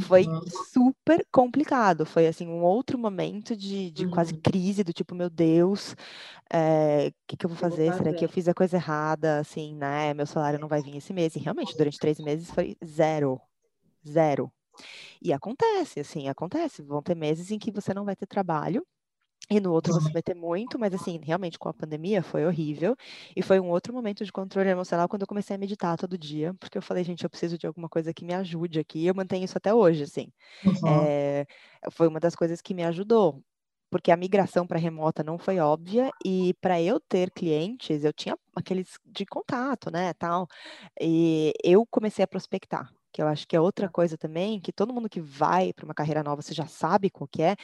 Foi uhum. super complicado. Foi assim um outro momento de, de uhum. quase crise do tipo, meu Deus, o é, que, que eu vou fazer? Será que eu fiz a coisa errada? Assim, né? Meu salário não vai vir esse mês. E realmente, durante três meses foi zero. Zero. E acontece, assim, acontece. Vão ter meses em que você não vai ter trabalho e no outro você vai ter muito, mas assim, realmente com a pandemia foi horrível. E foi um outro momento de controle emocional quando eu comecei a meditar todo dia, porque eu falei, gente, eu preciso de alguma coisa que me ajude aqui. E eu mantenho isso até hoje, assim. Uhum. É, foi uma das coisas que me ajudou, porque a migração para remota não foi óbvia e para eu ter clientes, eu tinha aqueles de contato, né, tal. E eu comecei a prospectar que eu acho que é outra coisa também, que todo mundo que vai para uma carreira nova, você já sabe qual que é,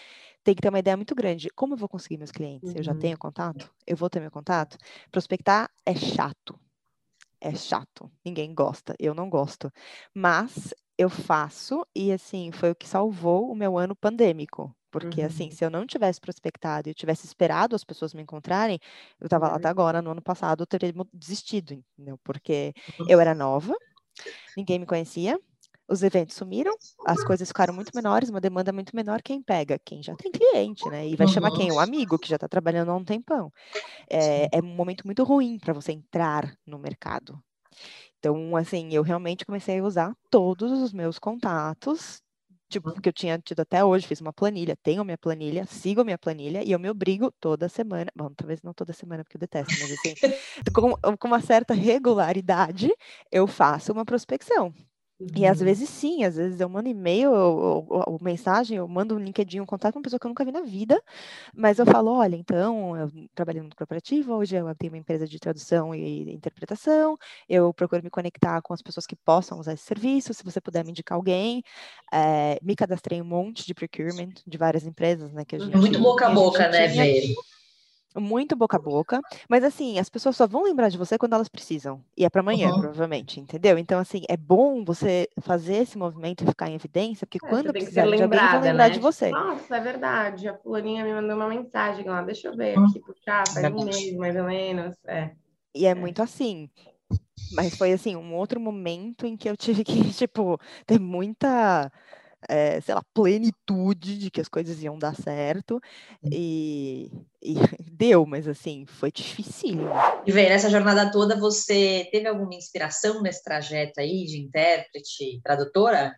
tem que ter uma ideia muito grande. Como eu vou conseguir meus clientes? Uhum. Eu já uhum. tenho contato? Eu vou ter meu contato? Prospectar é chato. É chato. Ninguém gosta. Eu não gosto. Mas eu faço e, assim, foi o que salvou o meu ano pandêmico. Porque, assim, uhum. assim, se eu não tivesse prospectado e eu tivesse esperado as pessoas me encontrarem, eu estava lá até uhum. agora, no ano passado, eu teria desistido, entendeu? Porque eu era nova, ninguém me conhecia, os eventos sumiram, as coisas ficaram muito menores, uma demanda muito menor. Quem pega? Quem já tem cliente, né? E vai uhum. chamar quem? Um amigo que já está trabalhando há um tempão. É, é um momento muito ruim para você entrar no mercado. Então, assim, eu realmente comecei a usar todos os meus contatos, tipo, que eu tinha tido até hoje, fiz uma planilha, tenho minha planilha, sigo minha planilha e eu me obrigo toda semana, bom, talvez não toda semana porque eu detesto, mas assim, com, com uma certa regularidade, eu faço uma prospecção. E às uhum. vezes sim, às vezes eu mando e-mail ou, ou, ou, mensagem, eu mando um LinkedIn, um contato com uma pessoa que eu nunca vi na vida, mas eu falo, olha, então, eu trabalho no corporativo, hoje eu tenho uma empresa de tradução e interpretação, eu procuro me conectar com as pessoas que possam usar esse serviço, se você puder me indicar alguém, é, me cadastrei um monte de procurement de várias empresas, né, que a gente... Muito boca a boca, né, velho? Muito boca a boca, mas assim, as pessoas só vão lembrar de você quando elas precisam. E é para amanhã, uhum. provavelmente, entendeu? Então, assim, é bom você fazer esse movimento e ficar em evidência, porque é, quando precisar de alguém, vão lembrar né? de você. Nossa, é verdade. A fulaninha me mandou uma mensagem lá, deixa eu ver aqui, puxar, faz um mês, mais ou menos. É. E é, é muito assim. Mas foi assim, um outro momento em que eu tive que, tipo, ter muita é, sei lá, plenitude de que as coisas iam dar certo. E, e deu, mas assim, foi difícil. E vem nessa jornada toda, você teve alguma inspiração nesse trajeto aí de intérprete, tradutora?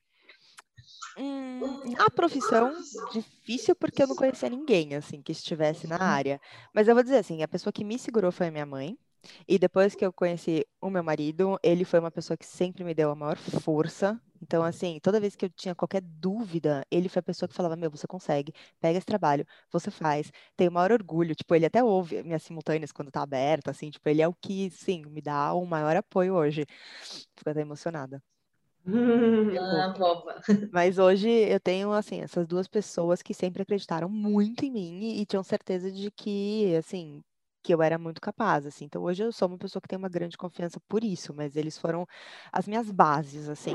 Hum, a profissão difícil porque eu não conhecia ninguém assim que estivesse na uhum. área. Mas eu vou dizer assim, a pessoa que me segurou foi a minha mãe. E depois que eu conheci o meu marido, ele foi uma pessoa que sempre me deu a maior força. Então, assim, toda vez que eu tinha qualquer dúvida, ele foi a pessoa que falava: Meu, você consegue, pega esse trabalho, você faz. Tenho o maior orgulho. Tipo, ele até ouve minhas simultâneas quando tá aberta, assim. Tipo, ele é o que, sim, me dá o maior apoio hoje. Fico até emocionada. Boba. Mas hoje eu tenho, assim, essas duas pessoas que sempre acreditaram muito em mim e, e tinham certeza de que, assim, que eu era muito capaz, assim. Então hoje eu sou uma pessoa que tem uma grande confiança por isso, mas eles foram as minhas bases, assim.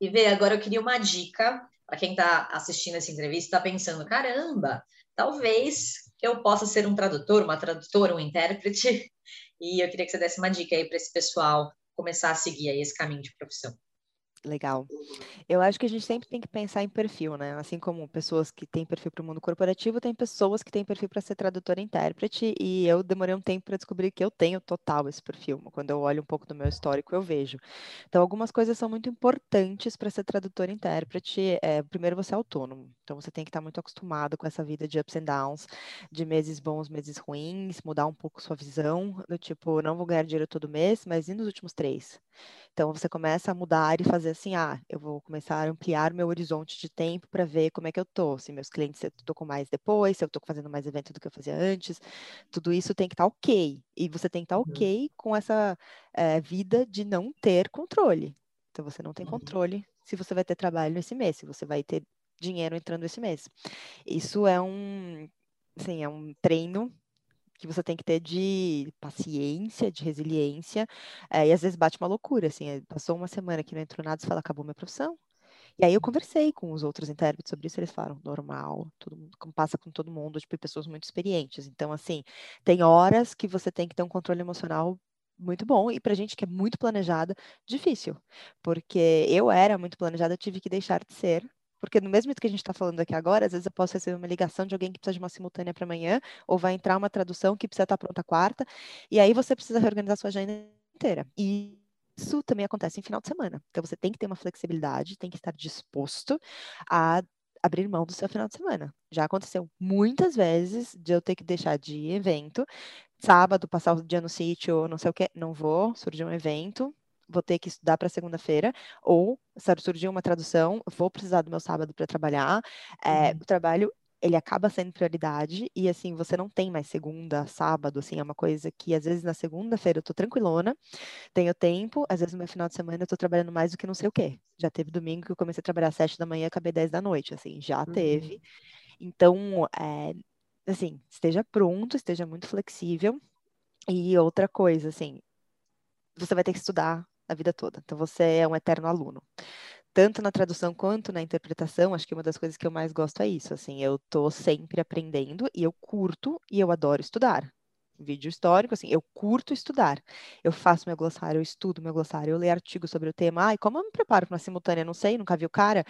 E vê, agora eu queria uma dica para quem está assistindo essa entrevista, está pensando, caramba, talvez eu possa ser um tradutor, uma tradutora, um intérprete. E eu queria que você desse uma dica aí para esse pessoal começar a seguir aí esse caminho de profissão. Legal. Eu acho que a gente sempre tem que pensar em perfil, né? Assim como pessoas que têm perfil para o mundo corporativo, tem pessoas que têm perfil para ser tradutora e intérprete, e eu demorei um tempo para descobrir que eu tenho total esse perfil. Quando eu olho um pouco do meu histórico, eu vejo. Então, algumas coisas são muito importantes para ser tradutor e intérprete. É, primeiro, você é autônomo. Então, você tem que estar muito acostumado com essa vida de ups and downs, de meses bons, meses ruins, mudar um pouco sua visão, do tipo, não vou ganhar dinheiro todo mês, mas e nos últimos três? Então, você começa a mudar e fazer assim, ah, eu vou começar a ampliar meu horizonte de tempo para ver como é que eu tô. Se meus clientes, eu tô com mais depois, se eu tô fazendo mais evento do que eu fazia antes. Tudo isso tem que estar tá ok. E você tem que estar tá uhum. ok com essa é, vida de não ter controle. Então, você não tem uhum. controle se você vai ter trabalho nesse mês, se você vai ter dinheiro entrando esse mês. Isso é um, assim, é um treino que você tem que ter de paciência, de resiliência, é, e às vezes bate uma loucura, assim, eh, passou uma semana que não entrou nada, você fala, acabou minha profissão. E aí eu conversei com os outros intérpretes sobre isso, eles falaram, normal, todo mundo, passa com todo mundo, tipo, pessoas muito experientes. Então, assim, tem horas que você tem que ter um controle emocional muito bom, e pra gente que é muito planejada, difícil. Porque eu era muito planejada, tive que deixar de ser porque no mesmo que a gente está falando aqui agora, às vezes eu posso receber uma ligação de alguém que precisa de uma simultânea para amanhã, ou vai entrar uma tradução que precisa estar tá pronta quarta, e aí você precisa reorganizar sua agenda inteira. E isso também acontece em final de semana. Então você tem que ter uma flexibilidade, tem que estar disposto a abrir mão do seu final de semana. Já aconteceu muitas vezes de eu ter que deixar de evento, sábado, passar o dia no sítio, não sei o que, não vou, surgiu um evento, vou ter que estudar para segunda-feira, ou se surgir uma tradução, vou precisar do meu sábado para trabalhar. É, uhum. O trabalho ele acaba sendo prioridade e assim você não tem mais segunda, sábado, assim é uma coisa que às vezes na segunda-feira eu tô tranquilona, tenho tempo, às vezes no meu final de semana eu tô trabalhando mais do que não sei o quê. Já teve domingo que eu comecei a trabalhar às sete da manhã, e acabei dez da noite, assim já uhum. teve. Então, é, assim esteja pronto, esteja muito flexível. E outra coisa, assim, você vai ter que estudar a vida toda. Então você é um eterno aluno. Tanto na tradução quanto na interpretação, acho que uma das coisas que eu mais gosto é isso, assim, eu tô sempre aprendendo e eu curto e eu adoro estudar. Vídeo histórico, assim, eu curto estudar. Eu faço meu glossário, eu estudo meu glossário, eu leio artigos sobre o tema. Ai, como eu me preparo para uma simultânea? Não sei, nunca vi o cara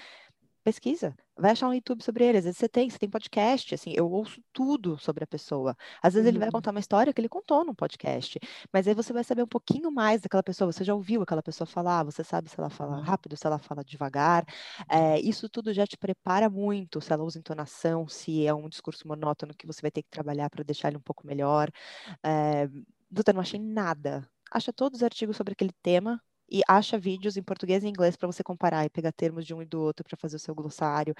pesquisa, vai achar um YouTube sobre ele. Às vezes você tem, você tem podcast, assim, eu ouço tudo sobre a pessoa. Às vezes uhum. ele vai uhum. contar uma história que ele contou num podcast, mas aí você vai saber um pouquinho mais daquela pessoa. Você já ouviu aquela pessoa falar, você sabe se ela fala uhum. rápido, se ela fala devagar. É, isso tudo já te prepara muito, se ela usa entonação, se é um discurso monótono que você vai ter que trabalhar para deixar ele um pouco melhor. É, Duda, não achei nada. Acha todos os artigos sobre aquele tema, e acha vídeos em português e inglês para você comparar e pegar termos de um e do outro para fazer o seu glossário.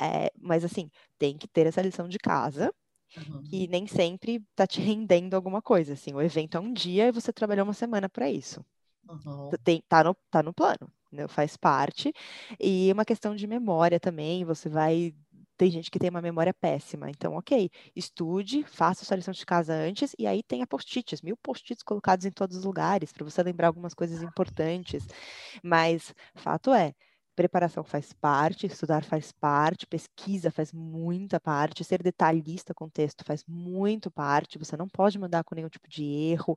É, mas assim, tem que ter essa lição de casa. Uhum. E nem sempre tá te rendendo alguma coisa. Assim, o evento é um dia e você trabalhou uma semana para isso. Uhum. Tem, tá, no, tá no plano, né? faz parte. E uma questão de memória também, você vai tem gente que tem uma memória péssima. Então, ok, estude, faça sua lição de casa antes e aí tenha post-its, mil post-its colocados em todos os lugares para você lembrar algumas coisas importantes. Mas fato é, preparação faz parte, estudar faz parte, pesquisa faz muita parte, ser detalhista com o texto faz muito parte, você não pode mandar com nenhum tipo de erro.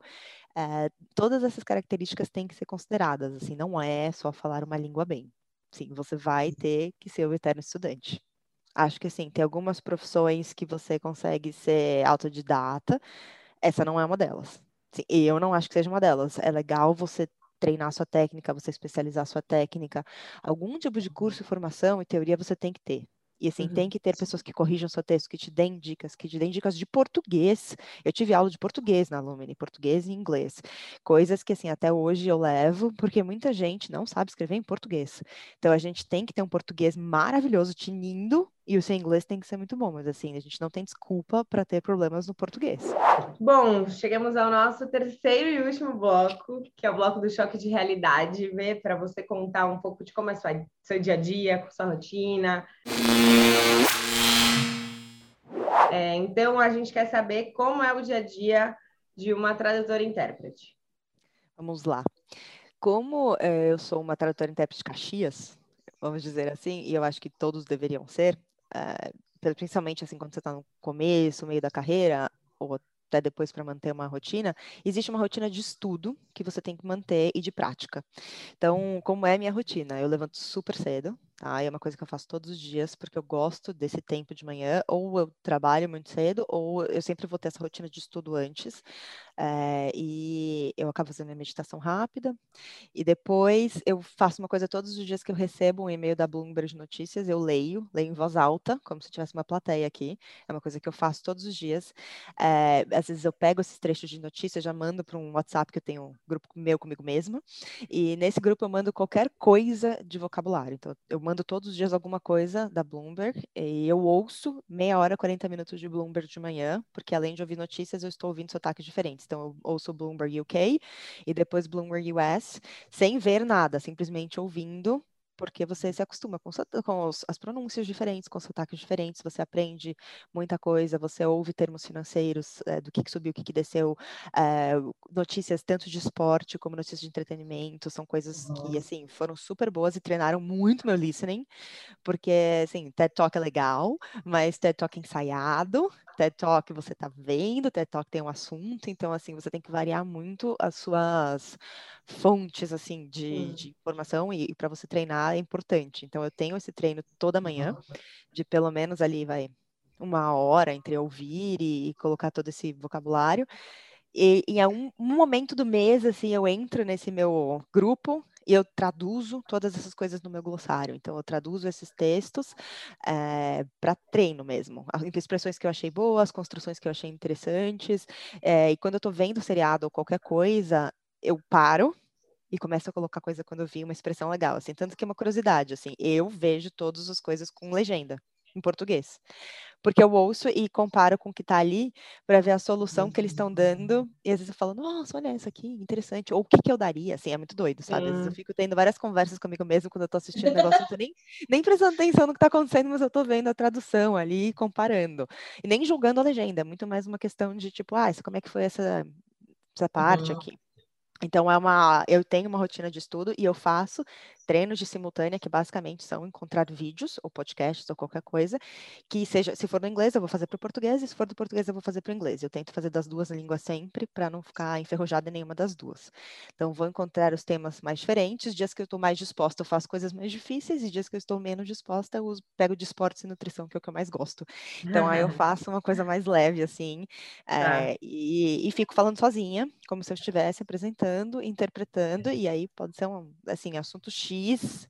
É, todas essas características têm que ser consideradas, assim, não é só falar uma língua bem. Sim, você vai ter que ser o eterno estudante. Acho que assim, tem algumas profissões que você consegue ser autodidata, essa não é uma delas. Sim, eu não acho que seja uma delas. É legal você treinar sua técnica, você especializar sua técnica. Algum tipo de curso, formação e teoria você tem que ter. E assim, uhum. tem que ter pessoas que corrijam seu texto, que te deem dicas, que te deem dicas de português. Eu tive aula de português na Lumine, português e inglês. Coisas que, assim, até hoje eu levo, porque muita gente não sabe escrever em português. Então, a gente tem que ter um português maravilhoso, tinindo, e o seu inglês tem que ser muito bom, mas assim, a gente não tem desculpa para ter problemas no português. Bom, chegamos ao nosso terceiro e último bloco, que é o bloco do choque de realidade, ver para você contar um pouco de como é sua, seu dia a dia, sua rotina. É, então, a gente quer saber como é o dia a dia de uma tradutora intérprete. Vamos lá. Como é, eu sou uma tradutora intérprete de Caxias, vamos dizer assim, e eu acho que todos deveriam ser, uh, principalmente assim quando você está no começo, meio da carreira, ou até depois para manter uma rotina, existe uma rotina de estudo que você tem que manter e de prática. Então, como é minha rotina? Eu levanto super cedo, tá? É uma coisa que eu faço todos os dias, porque eu gosto desse tempo de manhã, ou eu trabalho muito cedo, ou eu sempre vou ter essa rotina de estudo antes. É, e eu acabo fazendo minha meditação rápida. E depois eu faço uma coisa todos os dias que eu recebo um e-mail da Bloomberg de Notícias, eu leio, leio em voz alta, como se tivesse uma plateia aqui. É uma coisa que eu faço todos os dias. É, às vezes eu pego esses trechos de notícias, já mando para um WhatsApp que eu tenho um grupo meu comigo mesma. E nesse grupo eu mando qualquer coisa de vocabulário. Então, eu mando todos os dias alguma coisa da Bloomberg e eu ouço meia hora, 40 minutos de Bloomberg de manhã, porque além de ouvir notícias, eu estou ouvindo sotaques diferentes. Então, eu ouço Bloomberg UK e depois Bloomberg US, sem ver nada, simplesmente ouvindo porque você se acostuma com, com os, as pronúncias diferentes, com sotaques diferentes, você aprende muita coisa, você ouve termos financeiros, é, do que, que, subiu, o que, que desceu, é, notícias tanto de esporte como notícias de entretenimento, são coisas uhum. que, assim, foram super boas e treinaram muito meu listening, porque, assim, TED Talk é legal, mas TED Talk é ensaiado, TED Talk você está vendo, TED Talk tem um assunto, então assim, você tem que variar muito as suas fontes assim de, hum. de informação e, e para você treinar é importante. Então eu tenho esse treino toda manhã, de pelo menos ali vai uma hora entre ouvir e, e colocar todo esse vocabulário. E, em um, um, momento do mês, assim, eu entro nesse meu grupo e eu traduzo todas essas coisas no meu glossário. Então, eu traduzo esses textos é, eh, para treino mesmo. Expressões que eu achei boas, construções que eu achei interessantes. É, e quando eu estou vendo seriado ou qualquer coisa, eu paro e começo a colocar coisa quando eu vi uma expressão legal, assim, tanto que é uma curiosidade, assim, eu vejo todas as coisas com legenda em português porque eu ouço e comparo com o que está ali para ver a solução que eles estão dando. E às vezes eu falo, nossa, olha essa aqui, interessante. Ou o que, que eu daria, assim, é muito doido, sabe? Às vezes eu fico tendo várias conversas comigo mesmo quando eu estou assistindo o negócio, eu tô nem, nem prestando atenção no que está acontecendo, mas eu estou vendo a tradução ali, comparando. E nem julgando a legenda, é muito mais uma questão de tipo, ah, como é que foi essa, essa parte uhum. aqui. Então é uma, eu tenho uma rotina de estudo e eu faço treinos de simultânea, que basicamente são encontrar vídeos ou podcasts ou qualquer coisa, que seja, se for no inglês, eu vou fazer para o português, e se for do português, eu vou fazer para o inglês. Eu tento fazer das duas línguas sempre, para não ficar enferrujada em nenhuma das duas. Então, vou encontrar os temas mais diferentes. Dias que eu estou mais disposta, eu faço coisas mais difíceis, e dias que eu estou menos disposta, eu uso, pego de esportes e nutrição, que é o que eu mais gosto. Então, aí eu faço uma coisa mais leve, assim, é, e, e fico falando sozinha, como se eu estivesse apresentando, interpretando, e aí pode ser um, assim, assunto X X,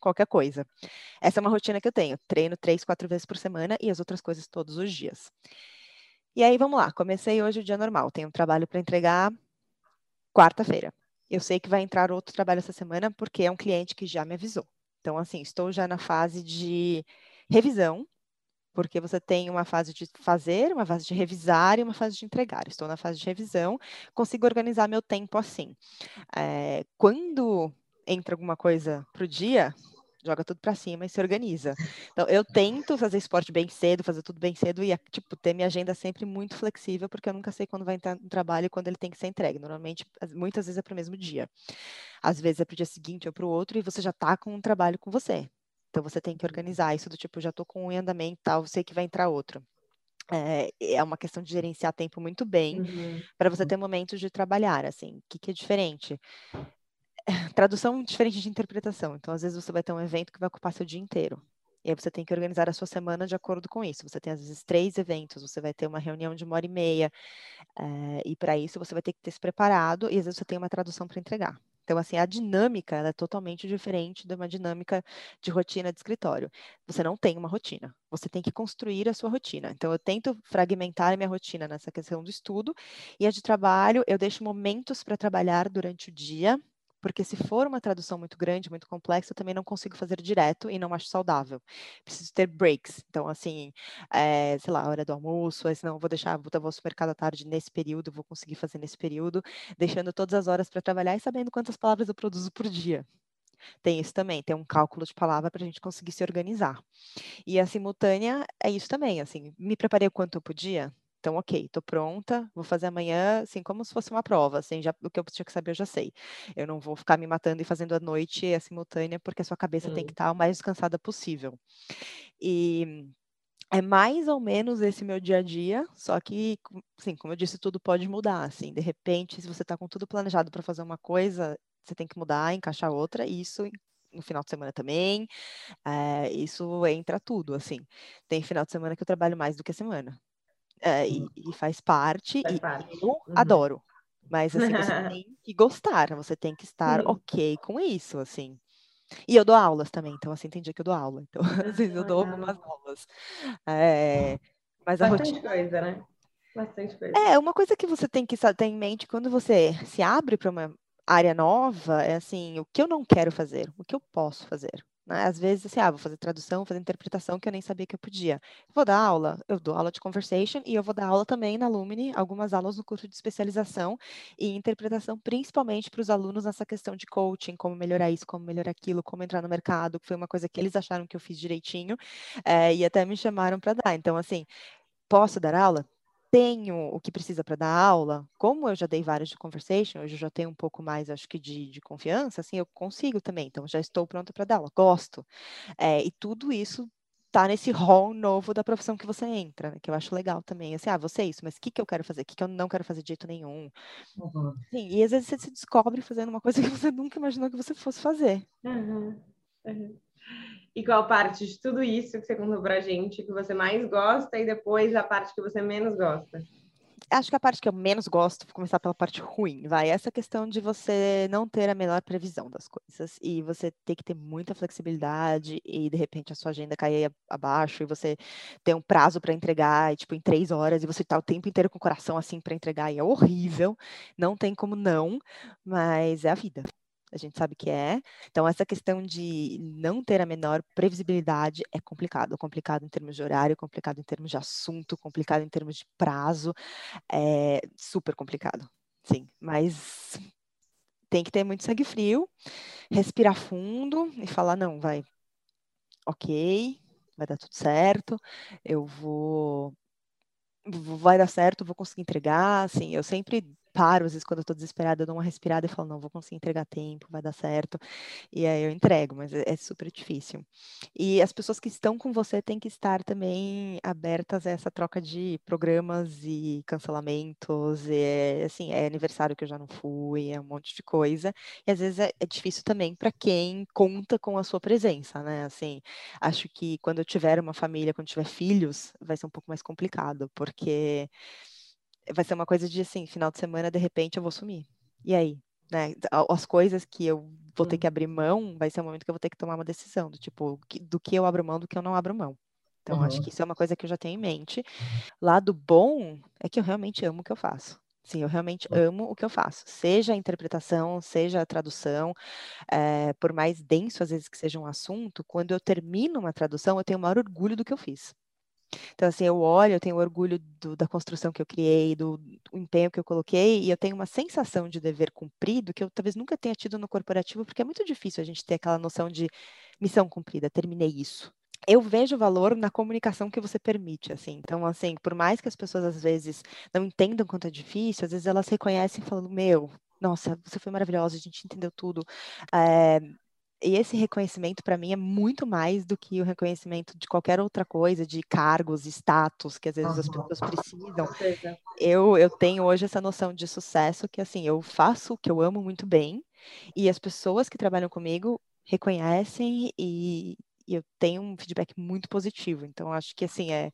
qualquer coisa. Essa é uma rotina que eu tenho. Treino três, quatro vezes por semana e as outras coisas todos os dias. E aí, vamos lá. Comecei hoje o dia normal. Tenho um trabalho para entregar quarta-feira. Eu sei que vai entrar outro trabalho essa semana porque é um cliente que já me avisou. Então, assim, estou já na fase de revisão, porque você tem uma fase de fazer, uma fase de revisar e uma fase de entregar. Estou na fase de revisão, consigo organizar meu tempo assim. É, quando entra alguma coisa para o dia, joga tudo para cima e se organiza. Então, eu tento fazer esporte bem cedo, fazer tudo bem cedo e, tipo, ter minha agenda sempre muito flexível, porque eu nunca sei quando vai entrar no trabalho e quando ele tem que ser entregue. Normalmente, muitas vezes é para o mesmo dia. Às vezes é para o dia seguinte ou para o outro e você já está com um trabalho com você. Então, você tem que organizar isso do tipo, já estou com um em andamento, tal, sei que vai entrar outro. É, é uma questão de gerenciar tempo muito bem uhum. para você ter momentos de trabalhar, assim. O que, que é diferente? tradução diferente de interpretação. Então, às vezes, você vai ter um evento que vai ocupar seu dia inteiro. E aí você tem que organizar a sua semana de acordo com isso. Você tem, às vezes, três eventos, você vai ter uma reunião de uma hora e meia, é, e para isso você vai ter que ter se preparado, e às vezes você tem uma tradução para entregar. Então, assim, a dinâmica é totalmente diferente de uma dinâmica de rotina de escritório. Você não tem uma rotina, você tem que construir a sua rotina. Então, eu tento fragmentar a minha rotina nessa questão do estudo, e a de trabalho, eu deixo momentos para trabalhar durante o dia, porque se for uma tradução muito grande, muito complexa, eu também não consigo fazer direto e não acho saudável. Preciso ter breaks. Então, assim, é, sei lá, hora do almoço, senão eu vou deixar, vou, vou ao supermercado à tarde nesse período, vou conseguir fazer nesse período, deixando todas as horas para trabalhar e sabendo quantas palavras eu produzo por dia. Tem isso também, tem um cálculo de palavra para a gente conseguir se organizar. E a simultânea é isso também, assim, me preparei o quanto eu podia, então, ok, estou pronta, vou fazer amanhã, assim, como se fosse uma prova, assim, já, o que eu tinha que saber eu já sei. Eu não vou ficar me matando e fazendo a noite a simultânea, porque a sua cabeça hum. tem que estar o mais descansada possível. E é mais ou menos esse meu dia a dia, só que, assim, como eu disse, tudo pode mudar, assim, de repente, se você está com tudo planejado para fazer uma coisa, você tem que mudar, encaixar outra, e isso no final de semana também, é, isso entra tudo, assim. Tem final de semana que eu trabalho mais do que a semana, é, e, e, faz parte, faz e parte. eu uhum. adoro. Mas assim, você tem que gostar, você tem que estar uhum. ok com isso, assim. E eu dou aulas também, então assim, tem dia que eu dou aula. Então, às vezes eu dou algumas aulas. É, mas a Bastante rotina... coisa, né? Bastante coisa. É, uma coisa que você tem que ter em mente quando você se abre para uma área nova é assim, o que eu não quero fazer, o que eu posso fazer. Né? Às vezes, assim, ah, vou fazer tradução, fazer interpretação que eu nem sabia que eu podia. Vou dar aula, eu dou aula de conversation e eu vou dar aula também na Lumine, algumas aulas no curso de especialização e interpretação, principalmente para os alunos nessa questão de coaching, como melhorar isso, como melhorar aquilo, como entrar no mercado, que foi uma coisa que eles acharam que eu fiz direitinho é, e até me chamaram para dar. Então, assim, posso dar aula? Tenho o que precisa para dar aula, como eu já dei várias de conversation, hoje eu já tenho um pouco mais, acho que, de, de confiança, assim, eu consigo também, então já estou pronta para dar aula, gosto. É, e tudo isso tá nesse rol novo da profissão que você entra, né, que eu acho legal também. Assim, ah, você é isso, mas o que, que eu quero fazer? O que, que eu não quero fazer de jeito nenhum? Uhum. Sim, e às vezes você se descobre fazendo uma coisa que você nunca imaginou que você fosse fazer. Uhum. Uhum. E qual parte de tudo isso que você contou pra gente que você mais gosta e depois a parte que você menos gosta? Acho que a parte que eu menos gosto, vou começar pela parte ruim, vai. Essa questão de você não ter a melhor previsão das coisas e você ter que ter muita flexibilidade e de repente a sua agenda cair abaixo e você ter um prazo para entregar, e, tipo, em três horas e você tá o tempo inteiro com o coração assim para entregar e é horrível. Não tem como não, mas é a vida a gente sabe que é. Então, essa questão de não ter a menor previsibilidade é complicado. Complicado em termos de horário, complicado em termos de assunto, complicado em termos de prazo. É super complicado, sim. Mas tem que ter muito sangue frio, respirar fundo e falar: não, vai, ok, vai dar tudo certo, eu vou. Vai dar certo, vou conseguir entregar. Assim, eu sempre paro, às vezes, quando eu tô desesperada, eu dou uma respirada e falo, não, vou conseguir entregar tempo, vai dar certo. E aí eu entrego, mas é, é super difícil. E as pessoas que estão com você têm que estar também abertas a essa troca de programas e cancelamentos. E é, assim, é aniversário que eu já não fui, é um monte de coisa. E às vezes é, é difícil também para quem conta com a sua presença, né? Assim, acho que quando eu tiver uma família, quando tiver filhos, vai ser um pouco mais complicado, porque vai ser uma coisa de assim, final de semana, de repente eu vou sumir. E aí? Né? As coisas que eu vou ter que abrir mão, vai ser o momento que eu vou ter que tomar uma decisão, do tipo, do que eu abro mão, do que eu não abro mão. Então, uhum. acho que isso é uma coisa que eu já tenho em mente. Lado bom é que eu realmente amo o que eu faço. Sim, eu realmente amo o que eu faço, seja a interpretação, seja a tradução, é, por mais denso às vezes que seja um assunto, quando eu termino uma tradução, eu tenho o maior orgulho do que eu fiz. Então, assim, eu olho, eu tenho orgulho do, da construção que eu criei, do, do, empenho que eu coloquei, e eu tenho uma sensação de dever cumprido que eu talvez nunca tenha tido no corporativo, porque é muito difícil a gente ter aquela noção de missão cumprida, terminei isso. Eu vejo valor na comunicação que você permite, assim. Então, assim, por mais que as pessoas às vezes não entendam quanto é difícil, às vezes elas reconhecem falando, meu, nossa, você foi maravilhosa, a gente entendeu tudo. É, e esse reconhecimento, para mim, é muito mais do que o reconhecimento de qualquer outra coisa, de cargos, status, que às vezes uhum. as pessoas precisam. Eu, eu tenho hoje essa noção de sucesso que, assim, eu faço o que eu amo muito bem, e as pessoas que trabalham comigo reconhecem e, e eu tenho um feedback muito positivo. Então, acho que, assim, é,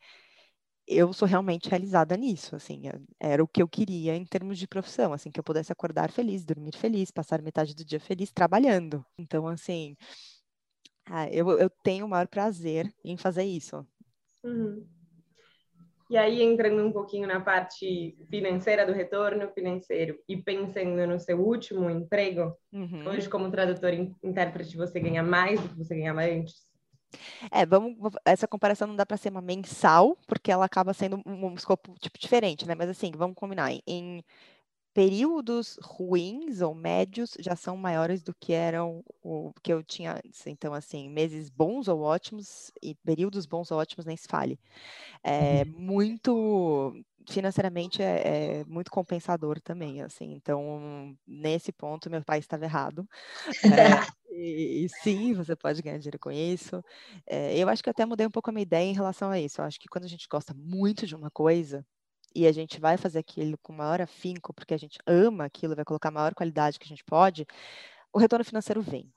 eu sou realmente realizada nisso, assim, era o que eu queria em termos de profissão, assim, que eu pudesse acordar feliz, dormir feliz, passar metade do dia feliz trabalhando. Então, assim, ah, eu, eu tenho o maior prazer em fazer isso. Uhum. E aí, entrando um pouquinho na parte financeira do retorno financeiro e pensando no seu último emprego, uhum. hoje como tradutor e intérprete você ganha mais do que você ganhava antes? É, vamos, essa comparação não dá para ser uma mensal, porque ela acaba sendo um, um escopo tipo diferente, né? Mas assim, vamos combinar. Em períodos ruins ou médios já são maiores do que eram o que eu tinha antes. Então, assim, meses bons ou ótimos e períodos bons ou ótimos nem se fale. É uhum. muito financeiramente é, é, muito compensador também, assim. Então, nesse ponto, meu pai estava errado. É, e, e, sim, você pode ganhar dinheiro com isso. É, eu acho que até mudei um pouco a minha ideia em relação a isso. Eu acho que quando a gente gosta muito de uma coisa e a gente vai fazer aquilo com maior afinco, porque a gente ama aquilo, vai colocar a maior qualidade que a gente pode, o retorno financeiro vem.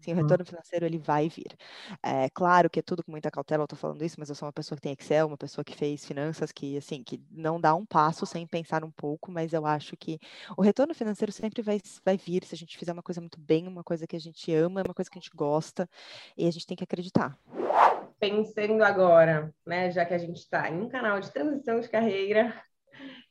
Sim, o retorno financeiro ele vai vir. É claro que é tudo com muita cautela, eu estou falando isso, mas eu sou uma pessoa que tem Excel, uma pessoa que fez finanças, que assim, que não dá um passo sem pensar um pouco, mas eu acho que o retorno financeiro sempre vai, vai vir se a gente fizer uma coisa muito bem, uma coisa que a gente ama, uma coisa que a gente gosta, e a gente tem que acreditar. Pensando agora, né, já que a gente está em um canal de transição de carreira,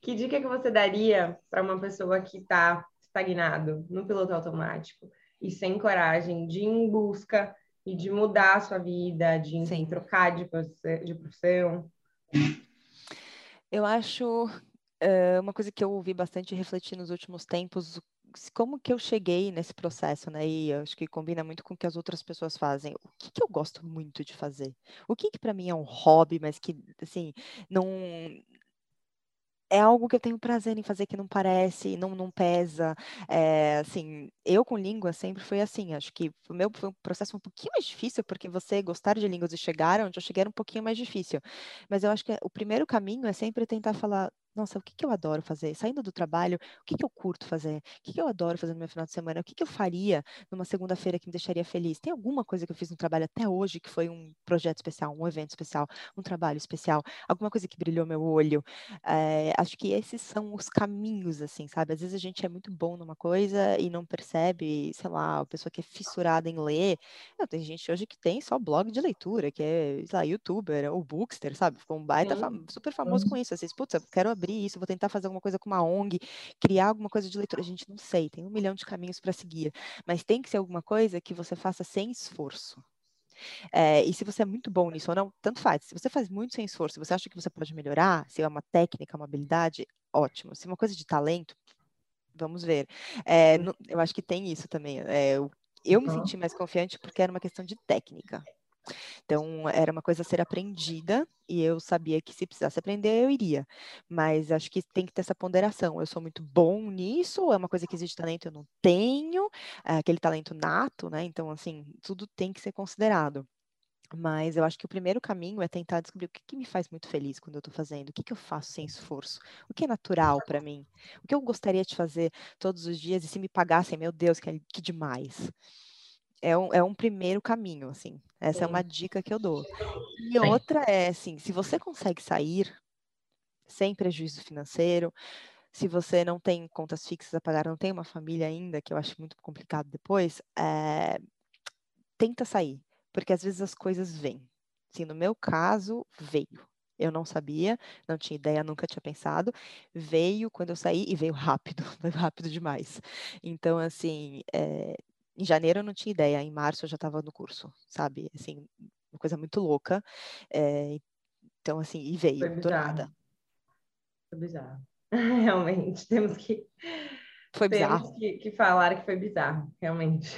que dica que você daria para uma pessoa que está estagnado no piloto automático? e sem coragem de ir em busca e de mudar a sua vida, de enfim, trocar de, de profissão? Eu acho uh, uma coisa que eu ouvi bastante refletir nos últimos tempos, como que eu cheguei nesse processo, né? E acho que combina muito com o que as outras pessoas fazem. O que, que eu gosto muito de fazer? O que, que para mim é um hobby, mas que, assim, não, é algo que eu tenho prazer em fazer que não parece, não, não pesa. É, assim, eu com língua sempre foi assim. Acho que o meu foi um processo um pouquinho mais difícil, porque você gostar de línguas e chegar onde eu cheguei era um pouquinho mais difícil. Mas eu acho que o primeiro caminho é sempre tentar falar, nossa, o que, que eu adoro fazer? Saindo do trabalho, o que, que eu curto fazer? O que, que eu adoro fazer no meu final de semana? O que, que eu faria numa segunda-feira que me deixaria feliz? Tem alguma coisa que eu fiz no trabalho até hoje que foi um projeto especial, um evento especial, um trabalho especial, alguma coisa que brilhou meu olho? É, acho que esses são os caminhos, assim, sabe? Às vezes a gente é muito bom numa coisa e não percebe, sei lá, a pessoa que é fissurada em ler. Não, tem gente hoje que tem só blog de leitura, que é, sei lá, youtuber ou bookster, sabe? Ficou um baita, fam super famoso com isso. Assim, putz, eu quero abrir isso, vou tentar fazer alguma coisa com uma ONG, criar alguma coisa de leitura. A gente não sei, tem um milhão de caminhos para seguir, mas tem que ser alguma coisa que você faça sem esforço. É, e se você é muito bom nisso ou não, tanto faz. Se você faz muito sem esforço, você acha que você pode melhorar, se é uma técnica, uma habilidade, ótimo. Se é uma coisa de talento, vamos ver. É, eu acho que tem isso também. É, eu me senti mais confiante porque era uma questão de técnica. Então, era uma coisa a ser aprendida e eu sabia que se precisasse aprender, eu iria. Mas acho que tem que ter essa ponderação. Eu sou muito bom nisso, é uma coisa que existe talento, eu não tenho, é aquele talento nato, né? Então, assim, tudo tem que ser considerado. Mas eu acho que o primeiro caminho é tentar descobrir o que, que me faz muito feliz quando eu estou fazendo, o que, que eu faço sem esforço, o que é natural para mim, o que eu gostaria de fazer todos os dias e se me pagassem, meu Deus, que, que demais é um, é um primeiro caminho, assim. Essa Sim. é uma dica que eu dou. E Sim. outra é, assim, se você consegue sair sem prejuízo financeiro, se você não tem contas fixas a pagar, não tem uma família ainda, que eu acho muito complicado depois, é, tenta sair, porque às vezes as coisas vêm. Assim, no meu caso, veio. Eu não sabia, não tinha ideia, nunca tinha pensado. Veio quando eu saí e veio rápido, veio rápido demais. Então, assim, é, em janeiro eu não tinha ideia, em março eu já estava no curso, sabe? Assim, uma coisa muito louca. É, Então, assim, e veio do nada. Foi bizarro. Realmente, temos que. Foi bizarro. Temos que, que falar que foi bizarro, realmente.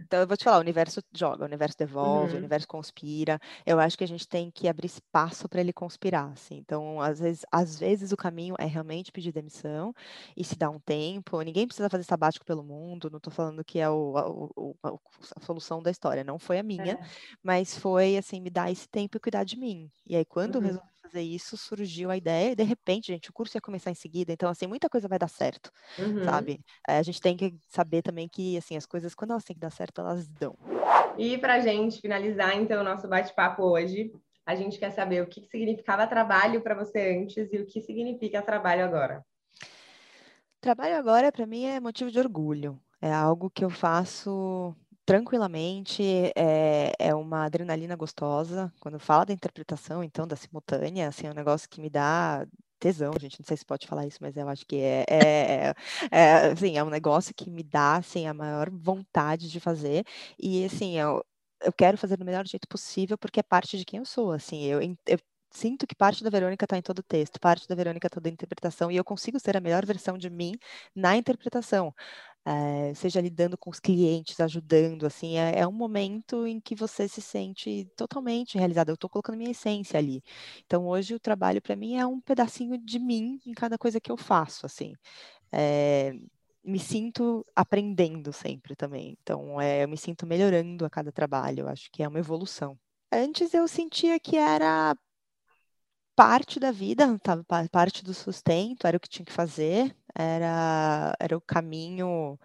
Então, eu vou te falar, o universo joga, o universo devolve, uhum. o universo conspira. Eu acho que a gente tem que abrir espaço para ele conspirar, assim. Então, às vezes, às vezes o caminho é realmente pedir demissão e se dar um tempo. Ninguém precisa fazer sabático pelo mundo, não estou falando que é o, o, a, a, solução da história, não foi a minha, é. mas foi, assim, me dar esse tempo e cuidar de mim. E aí, quando uhum. eu resolvi fazer isso, surgiu a ideia, e de repente, gente, o curso ia começar em seguida, então, assim, muita coisa vai dar certo, uhum. sabe? É, a gente tem que saber também que, assim, as coisas, quando elas têm que dar certo, elas dão. E para gente finalizar, então, o nosso bate-papo hoje, a gente quer saber o que significava trabalho para você antes e o que significa trabalho agora. Trabalho agora, para mim, é motivo de orgulho. É algo que eu faço tranquilamente, é, é uma adrenalina gostosa. Quando fala da interpretação, então, da simultânea, assim, é um negócio que me dá tesão, gente, não sei se pode falar isso, mas eu acho que é, é, é, assim, é um negócio que me dá, assim, a maior vontade de fazer, e, assim, eu, eu quero fazer do melhor jeito possível, porque é parte de quem eu sou, assim, eu, eu sinto que parte da Verônica está em todo o texto, parte da Verônica está toda a interpretação, e eu consigo ser a melhor versão de mim na interpretação é, seja lidando com os clientes, ajudando, assim, é, é, um momento em que você se sente totalmente realizado. Eu estou colocando minha essência ali. Então, hoje o trabalho para mim é um pedacinho de mim em cada coisa que eu faço, assim. É, me sinto aprendendo sempre também. Então, é, eu me sinto melhorando a cada trabalho. Eu acho que é uma evolução. Antes eu sentia que era parte da vida, tava, parte do sustento, era o que tinha que fazer, era, era o caminho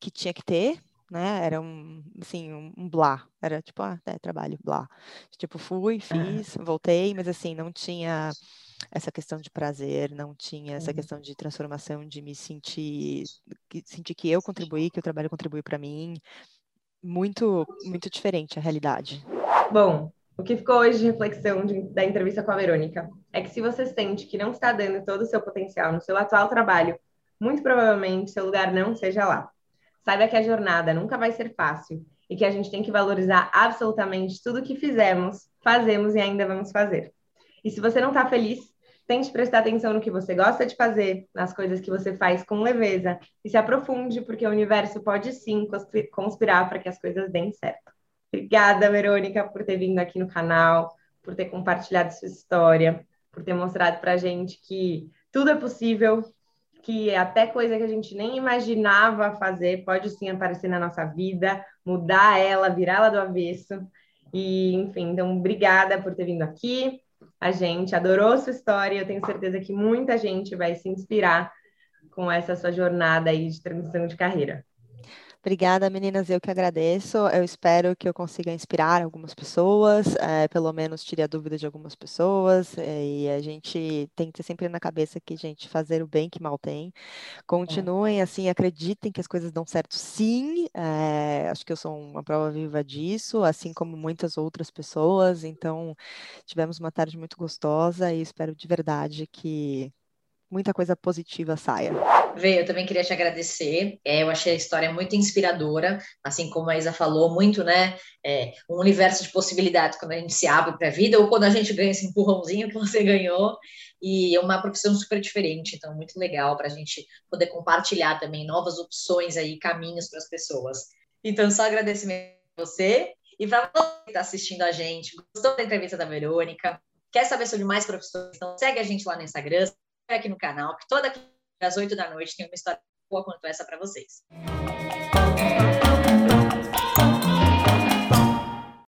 que tinha que ter, né? Era um, assim, um, um blá. Era tipo, ah, é, trabalho, blá. Tipo, fui, fiz, voltei, mas assim, não tinha essa questão de prazer, não tinha essa questão de transformação, de me sentir, que, sentir que eu contribuí, que o trabalho contribui para mim. Muito, muito diferente a realidade. Bom, o que ficou hoje de reflexão de, da entrevista com a Verônica é que se você sente que não está dando todo o seu potencial no seu atual trabalho, muito provavelmente seu lugar não seja lá. Saiba que a jornada nunca vai ser fácil e que a gente tem que valorizar absolutamente tudo que fizemos, fazemos e ainda vamos fazer. E se você não está feliz, tente prestar atenção no que você gosta de fazer, nas coisas que você faz com leveza e se aprofunde, porque o universo pode sim conspirar para que as coisas deem certo. Obrigada, Verônica, por ter vindo aqui no canal, por ter compartilhado sua história, por ter mostrado para a gente que tudo é possível, que até coisa que a gente nem imaginava fazer pode sim aparecer na nossa vida, mudar ela, virá-la do avesso. E, enfim, então, obrigada por ter vindo aqui. A gente adorou sua história. Eu tenho certeza que muita gente vai se inspirar com essa sua jornada aí de transição de carreira. Obrigada, meninas. Eu que agradeço. Eu espero que eu consiga inspirar algumas pessoas, é, pelo menos tire a dúvida de algumas pessoas. É, e a gente tem que ter sempre na cabeça que, gente, fazer o bem que mal tem. Continuem é. assim, acreditem que as coisas dão certo, sim. É, acho que eu sou uma prova viva disso, assim como muitas outras pessoas. Então, tivemos uma tarde muito gostosa e espero de verdade que muita coisa positiva saia. Vê, eu também queria te agradecer. É, eu achei a história muito inspiradora, assim como a Isa falou, muito, né? É, um universo de possibilidades quando a gente se abre para a vida ou quando a gente ganha esse empurrãozinho que você ganhou. E é uma profissão super diferente, então muito legal para a gente poder compartilhar também novas opções aí, caminhos para as pessoas. Então, só agradecimento a você e para você que está assistindo a gente, gostou da entrevista da Verônica, quer saber sobre mais profissões, então segue a gente lá no Instagram, aqui no canal, que toda às 8 da noite tem uma história boa quanto essa para vocês.